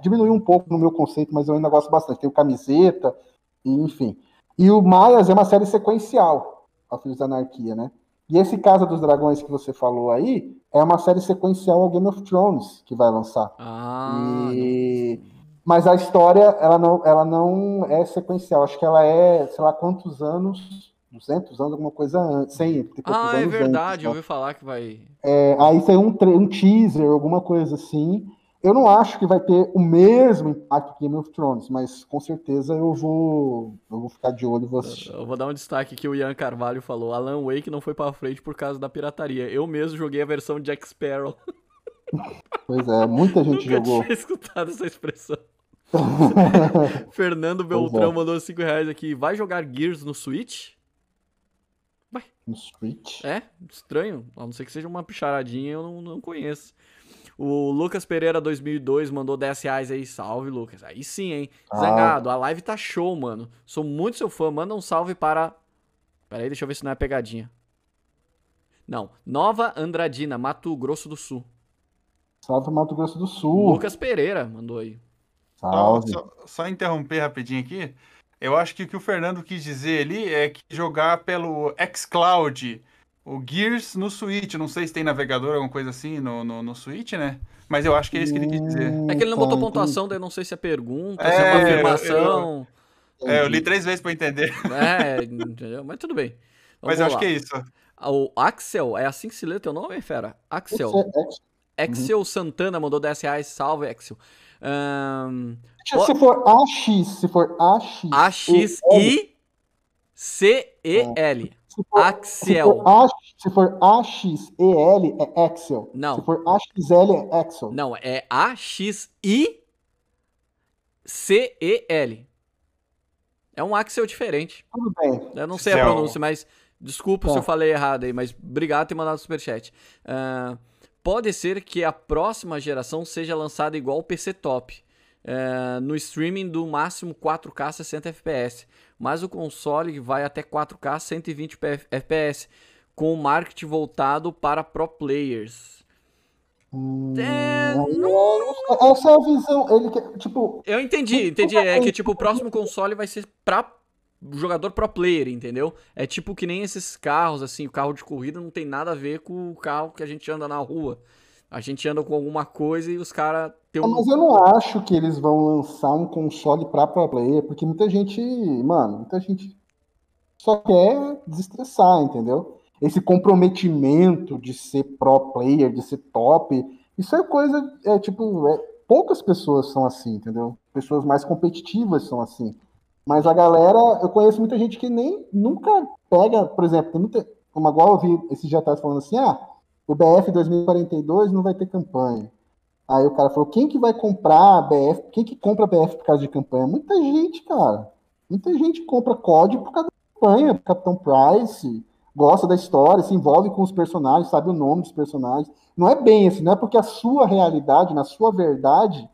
diminuiu um pouco no meu conceito, mas eu ainda gosto bastante. Tem o camiseta, e, enfim. E o Maias é uma série sequencial, a Filhos da Anarquia, né? E esse Casa dos Dragões que você falou aí é uma série sequencial ao Game of Thrones que vai lançar. Ah. E... Mas a história, ela não, ela não é sequencial. Acho que ela é, sei lá quantos anos 200 anos, alguma coisa antes, 100, Ah, é verdade, antes, eu ouvi falar que vai... É, aí tem um, um teaser, alguma coisa assim, eu não acho que vai ter o mesmo impacto que Game of Thrones, mas com certeza eu vou, eu vou ficar de olho e vou assistir. Eu vou dar um destaque que o Ian Carvalho falou. Alan Wake não foi para frente por causa da pirataria. Eu mesmo joguei a versão Jack Sparrow. Pois é, muita gente [laughs] Nunca jogou. tinha escutado essa expressão. [laughs] Fernando Beltrão é. mandou 5 reais aqui. Vai jogar Gears no Switch? Vai. No Switch? É, estranho. A não ser que seja uma picharadinha, eu não, não conheço. O Lucas Pereira 2002 mandou 10 reais aí. Salve, Lucas. Aí sim, hein? Ah. Zangado, a live tá show, mano. Sou muito seu fã. Manda um salve para. Pera aí, deixa eu ver se não é pegadinha. Não. Nova Andradina, Mato Grosso do Sul. Salve, Mato Grosso do Sul. Lucas Pereira mandou aí. Salve. Só, só, só interromper rapidinho aqui. Eu acho que o que o Fernando quis dizer ali é que jogar pelo xCloud o Gears no Switch. Não sei se tem navegador, alguma coisa assim no, no, no Switch, né? Mas eu acho que é isso que ele quis dizer. É que ele não botou pontuação, daí não sei se é pergunta, é, se é uma afirmação. Eu, eu, é, eu li três vezes pra entender. É, entendeu? Mas tudo bem. Vamos Mas eu acho que é isso. O Axel, é assim que se lê teu nome, fera? Axel. Axel uhum. Santana mandou 10 reais. Salve, Axel. Um, se for AX, se for AX. A-X-I-C-E-L. Se for, Axel. Se for, AXEL é Excel. Não. Se for AXL é Excel. Não, é A-X-I-C-E-L. É um Axel diferente. Tudo bem. Eu não sei a pronúncia, mas desculpa tá. se eu falei errado aí, mas obrigado por ter mandado o superchat. Uh, pode ser que a próxima geração seja lançada igual o PC Top. Uh, no streaming do máximo 4K 60 FPS mas o console vai até 4K 120 FPS, com o marketing voltado para pro players. Hum, é, não... Essa é a visão. Ele quer, tipo. Eu entendi, entendi. É que tipo, o próximo console vai ser para jogador pro player, entendeu? É tipo que nem esses carros, assim, o carro de corrida não tem nada a ver com o carro que a gente anda na rua. A gente anda com alguma coisa e os caras um... Mas eu não acho que eles vão lançar um console para pro player, porque muita gente, mano, muita gente só quer desestressar, entendeu? Esse comprometimento de ser pro player, de ser top, isso é coisa, é tipo, é, poucas pessoas são assim, entendeu? Pessoas mais competitivas são assim. Mas a galera, eu conheço muita gente que nem nunca pega, por exemplo, tem muita, como agora eu vi esse já tá falando assim, ah, o BF 2042 não vai ter campanha. Aí o cara falou, quem que vai comprar a BF? Quem que compra a BF por causa de campanha? Muita gente, cara. Muita gente compra código por causa da campanha, Capitão Price, gosta da história, se envolve com os personagens, sabe o nome dos personagens. Não é bem assim, não é porque a sua realidade, na sua verdade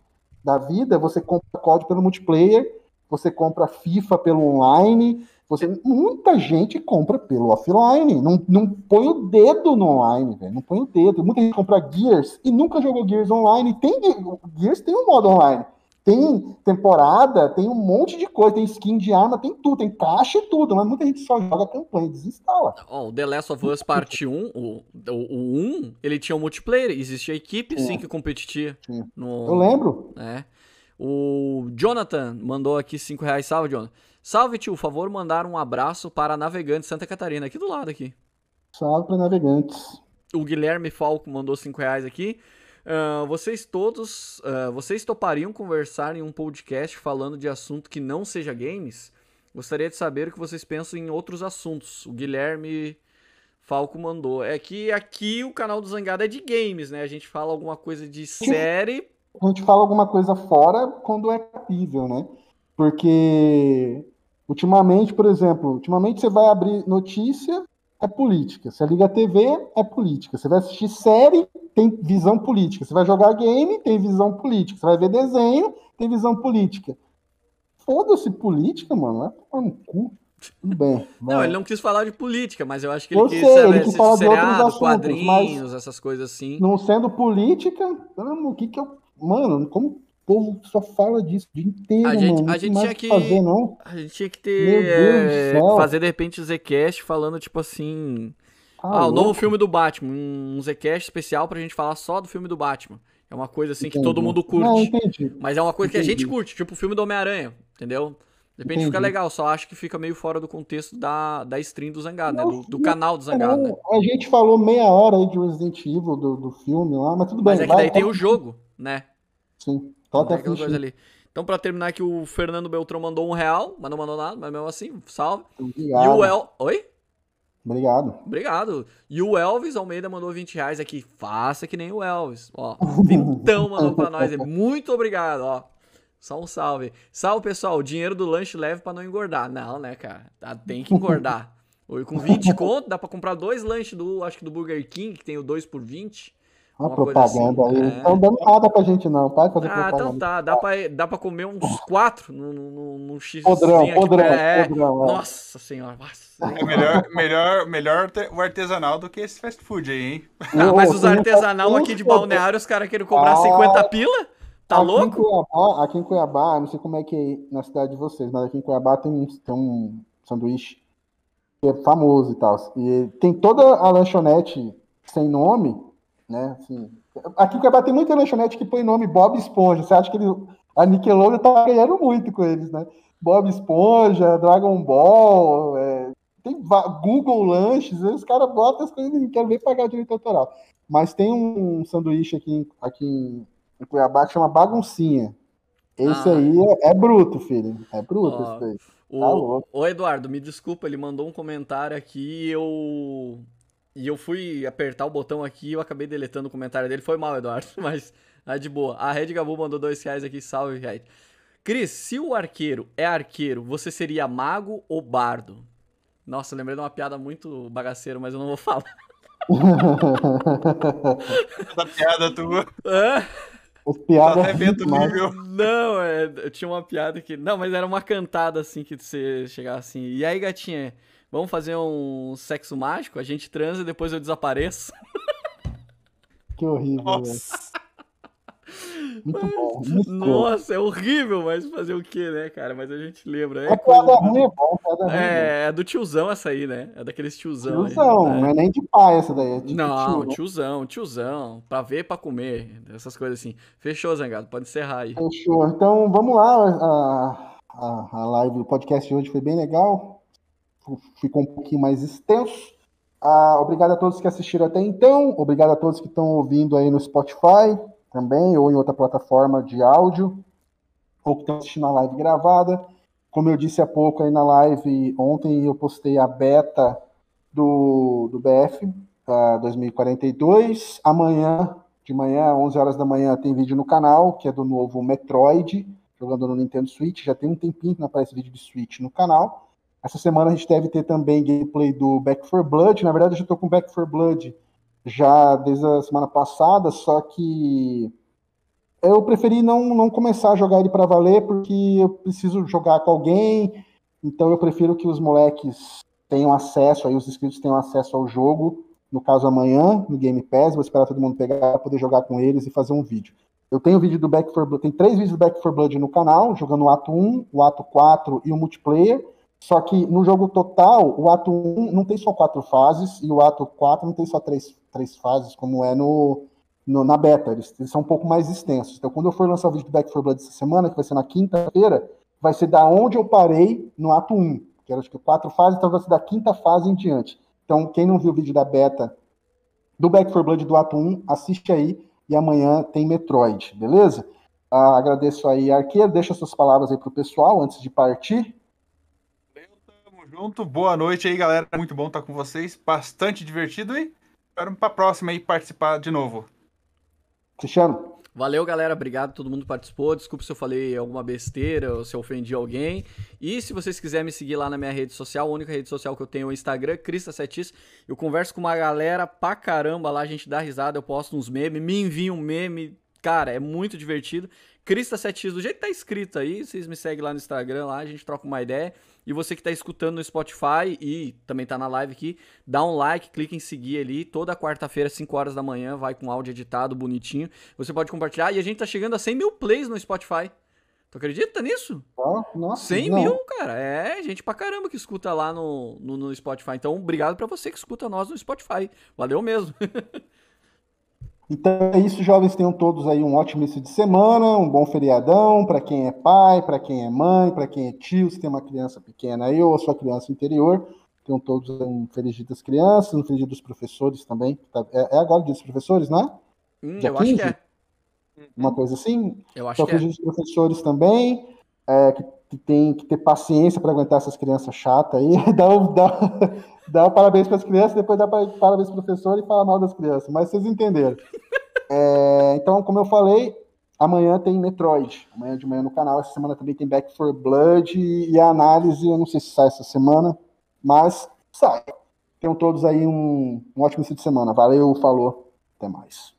da vida, você compra código pelo multiplayer, você compra FIFA pelo online, você, muita gente compra pelo offline, não, não põe o dedo no online, velho. Não põe o dedo. Muita gente compra Gears e nunca jogou Gears online. Tem Gears tem um modo online. Tem temporada, tem um monte de coisa, tem skin de arma, tem tudo, tem caixa e tudo, mas muita gente só joga campanha, desinstala. Oh, o The Last of Us Part 1, o, o, o 1, ele tinha um multiplayer, existia equipe sim, sim que competia. Sim. No... Eu lembro. É. O Jonathan mandou aqui 5 reais, salve, Jonathan. Salve, tio, favor mandar um abraço para Navegantes Santa Catarina, aqui do lado aqui. Salve para Navegantes. O Guilherme Falco mandou 5 reais aqui. Uh, vocês todos, uh, vocês topariam conversar em um podcast falando de assunto que não seja games? Gostaria de saber o que vocês pensam em outros assuntos. O Guilherme Falco mandou. É que aqui o canal do Zangado é de games, né? A gente fala alguma coisa de série. A gente fala alguma coisa fora quando é possível, né? Porque Ultimamente, por exemplo, ultimamente você vai abrir notícia, é política. Você liga a TV, é política. Você vai assistir série, tem visão política. Você vai jogar game, tem visão política. Você vai ver desenho, tem visão política. Foda-se política, mano. Vai tomar no cu. Tudo bem. [laughs] Não, vai. ele não quis falar de política, mas eu acho que ele Eu quis sei, ele quis falar de outros seriado, assuntos, quadrinhos, essas coisas assim. Não sendo política, caramba, o que que eu. Mano, como povo só fala disso o dia inteiro, A gente- mano. A gente tinha que que- fazer, não. A gente tinha que ter. É, fazer de repente o Zcast falando, tipo assim. Tá ah, o novo filme do Batman. Um Zcast especial pra gente falar só do filme do Batman. É uma coisa assim que Entendi. todo mundo curte. Não, entendi. Mas é uma coisa que a gente Entendi. curte, tipo o filme do Homem-Aranha, entendeu? De repente fica Entendi. legal, só acho que fica meio fora do contexto da, da stream do Zangado, né? Não, Do, do canal do Zangado, né? A gente falou meia hora aí de Resident Evil do, do filme lá, mas tudo bem. Mas é que vai, daí tem tá- o jogo, né? Sim, Então até aquela coisa ali. Então, pra terminar aqui, o Fernando Beltrão mandou um real, mas não mandou nada, mas mesmo assim, salve. E Obrigado. o El. Oi? Obrigado. Obrigado. E o Elvis Almeida mandou 20 reais aqui. Faça que nem o Elvis. Ó, [laughs] vintão mandou pra nós. Muito obrigado, ó. Só um salve. Salve, pessoal. O dinheiro do lanche leve pra não engordar. Não, né, cara? Tá- Tem que engordar. [laughs] Oi, com 20 conto, dá pra comprar dois lanches do, acho que do Burger King, que tem o 2 por 20. Uma propaganda assim, aí. é. Dando nada pra gente, não. Para de fazer Ah, propaganda. então tá. Dá pra, dá pra comer uns quatro no, no, no, no X. Podrão, aqui, podrão, é. podrão. é. Nossa senhora. Nossa. É melhor, melhor, melhor o artesanal do que esse fast food aí, hein? Ah, mas os artesanal aqui de Balneário, os caras querem cobrar Ah, 50 pila? Tá aqui Em louco? Cuiabá, aqui em Cuiabá, não sei como é que é na cidade de vocês, mas aqui em Cuiabá tem um, tem um sanduíche que é famoso e tal. E tem toda a lanchonete sem nome, né? Assim, aqui em Cuiabá tem muita lanchonete que põe nome Bob Esponja. Você acha que ele, a Nickelodeon tá ganhando muito com eles, né? Bob Esponja, Dragon Ball, é, tem Google Lanches, os caras botam as coisas e não querem nem pagar direito autoral. Mas tem um sanduíche aqui, em- aqui em em Cuiabá que chama Baguncinha. Esse Ah. aí é, é bruto, filho. É bruto Ó, esse daí. O, Tá o Eduardo, me desculpa, ele mandou um comentário aqui e eu. E eu fui apertar o botão aqui e eu acabei deletando o comentário dele. Foi mal, Eduardo, [laughs] mas é de boa. A Red Gabu mandou dois reais aqui, salve, Red. Cris, se o arqueiro é arqueiro, você seria mago ou bardo? Nossa, lembrei de uma piada muito bagaceira, mas eu não vou falar. Essa piada tua. [laughs] Hã? As piadas. até nível. Não, é, eu tinha uma piada que. Não, mas era uma cantada assim que você chegava assim. E aí, gatinha, vamos fazer um sexo mágico? A gente transa e depois eu desapareço. [laughs] Que horrível, velho. Nossa. Muito bom. Muito bom. Nossa, é horrível, mas fazer o quê, né, cara? Mas a gente lembra. É, A coisa piada do- ruim é bom, piada ruim. é, é do tiozão essa aí, né? É daqueles tiozão. aí, Tiozão, né? não é nem de pai essa daí. É Não, tio. tiozão, tiozão. Pra ver, pra comer. Essas coisas assim. Fechou, Zangado. Pode encerrar aí. Fechou. Então vamos lá. A, a, a live, o podcast de hoje foi bem legal. Ficou um pouquinho mais extenso. Ah, obrigado a todos que assistiram até então. Obrigado a todos que estão ouvindo aí no Spotify também, ou em outra plataforma de áudio, ou que estão assistindo a live gravada. Como eu disse há pouco aí na live, ontem eu postei a beta do, do BF ah, 2042. Amanhã, de manhã, 11 horas da manhã, tem vídeo no canal, que é do novo Metroid, jogando no Nintendo Switch. Já tem um tempinho que não aparece vídeo de Switch no canal. Essa semana a gente deve ter também gameplay do Back 4 Blood. Na verdade, eu já estou com Back 4 Blood já desde a semana passada, só que eu preferi não, não começar a jogar ele para valer, porque eu preciso jogar com alguém, então eu prefiro que os moleques tenham acesso, aí os inscritos tenham acesso ao jogo, no caso amanhã, no Game Pass, vou esperar todo mundo pegar para poder jogar com eles e fazer um vídeo. Eu tenho vídeo do Back 4 Blood, tem três vídeos do Back 4 Blood no canal, jogando o ato 1, o ato 4 e o multiplayer, só que no jogo total, o ato 1 não tem só quatro fases, e o ato 4 não tem só três, três fases, como é no, no- na beta. Eles, eles são um pouco mais extensos. Então, quando eu for lançar o vídeo do Back 4 Blood essa semana, que vai ser na quinta-feira, vai ser da onde eu parei no ato 1, que era acho que quatro fases, então vai ser da quinta fase em diante. Então, quem não viu o vídeo da beta do Back 4 Blood do ato 1, assiste aí, e amanhã tem Metroid, beleza? Ah, agradeço aí, Arqueiro. Deixa suas palavras aí pro pessoal antes de partir. Junto. Boa noite aí, galera. Muito bom estar com vocês. Bastante divertido e espero pra próxima aí participar de novo. Cristiano? Valeu, galera. Obrigado a todo mundo que participou. Desculpa se eu falei alguma besteira ou se eu ofendi alguém. E se vocês quiserem me seguir lá na minha rede social, a única rede social que eu tenho é o Instagram, Crista7x. Eu converso com uma galera pra caramba lá, a gente dá risada, eu posto uns memes, me envia um meme. Cara, é muito divertido. Crista7x, do jeito que tá escrito aí, vocês me seguem lá no Instagram, lá a gente troca uma ideia. E você que está escutando no Spotify e também está na live aqui, dá um like, clica em seguir ali. Toda quarta-feira, 5 horas da manhã, vai com áudio editado, bonitinho. Você pode compartilhar. E a gente tá chegando a 100 mil plays no Spotify. Tu acredita nisso? Oh, nossa, 100 não. mil, cara. É gente pra caramba que escuta lá no, no, no Spotify. Então, obrigado para você que escuta nós no Spotify. Valeu mesmo. [laughs] Então é isso, jovens. Tenham todos aí um ótimo início de semana, um bom feriadão para quem é pai, para quem é mãe, para quem é tio, se tem uma criança pequena aí ou a sua criança interior. Tenham todos um feliz dia das crianças, um feliz dia dos professores também. Tá, é, é agora dia dos professores, né? Hum, eu 15? acho que é. Uma coisa assim. Eu acho então, que é. feliz dia dos professores também. É, que, que, tem que ter paciência para aguentar essas crianças chatas aí. [laughs] dá, dá, dá um parabéns para as crianças, depois dá parabéns para o professor e fala mal das crianças. Mas vocês entenderam. [laughs] É, então, como eu falei, amanhã tem Metroid. Amanhã de manhã no canal. Essa semana também tem Back for Blood e, e a análise. Eu não sei se sai essa semana, mas sai. Tenham todos aí um, um ótimo fim de semana. Valeu, falou. Até mais.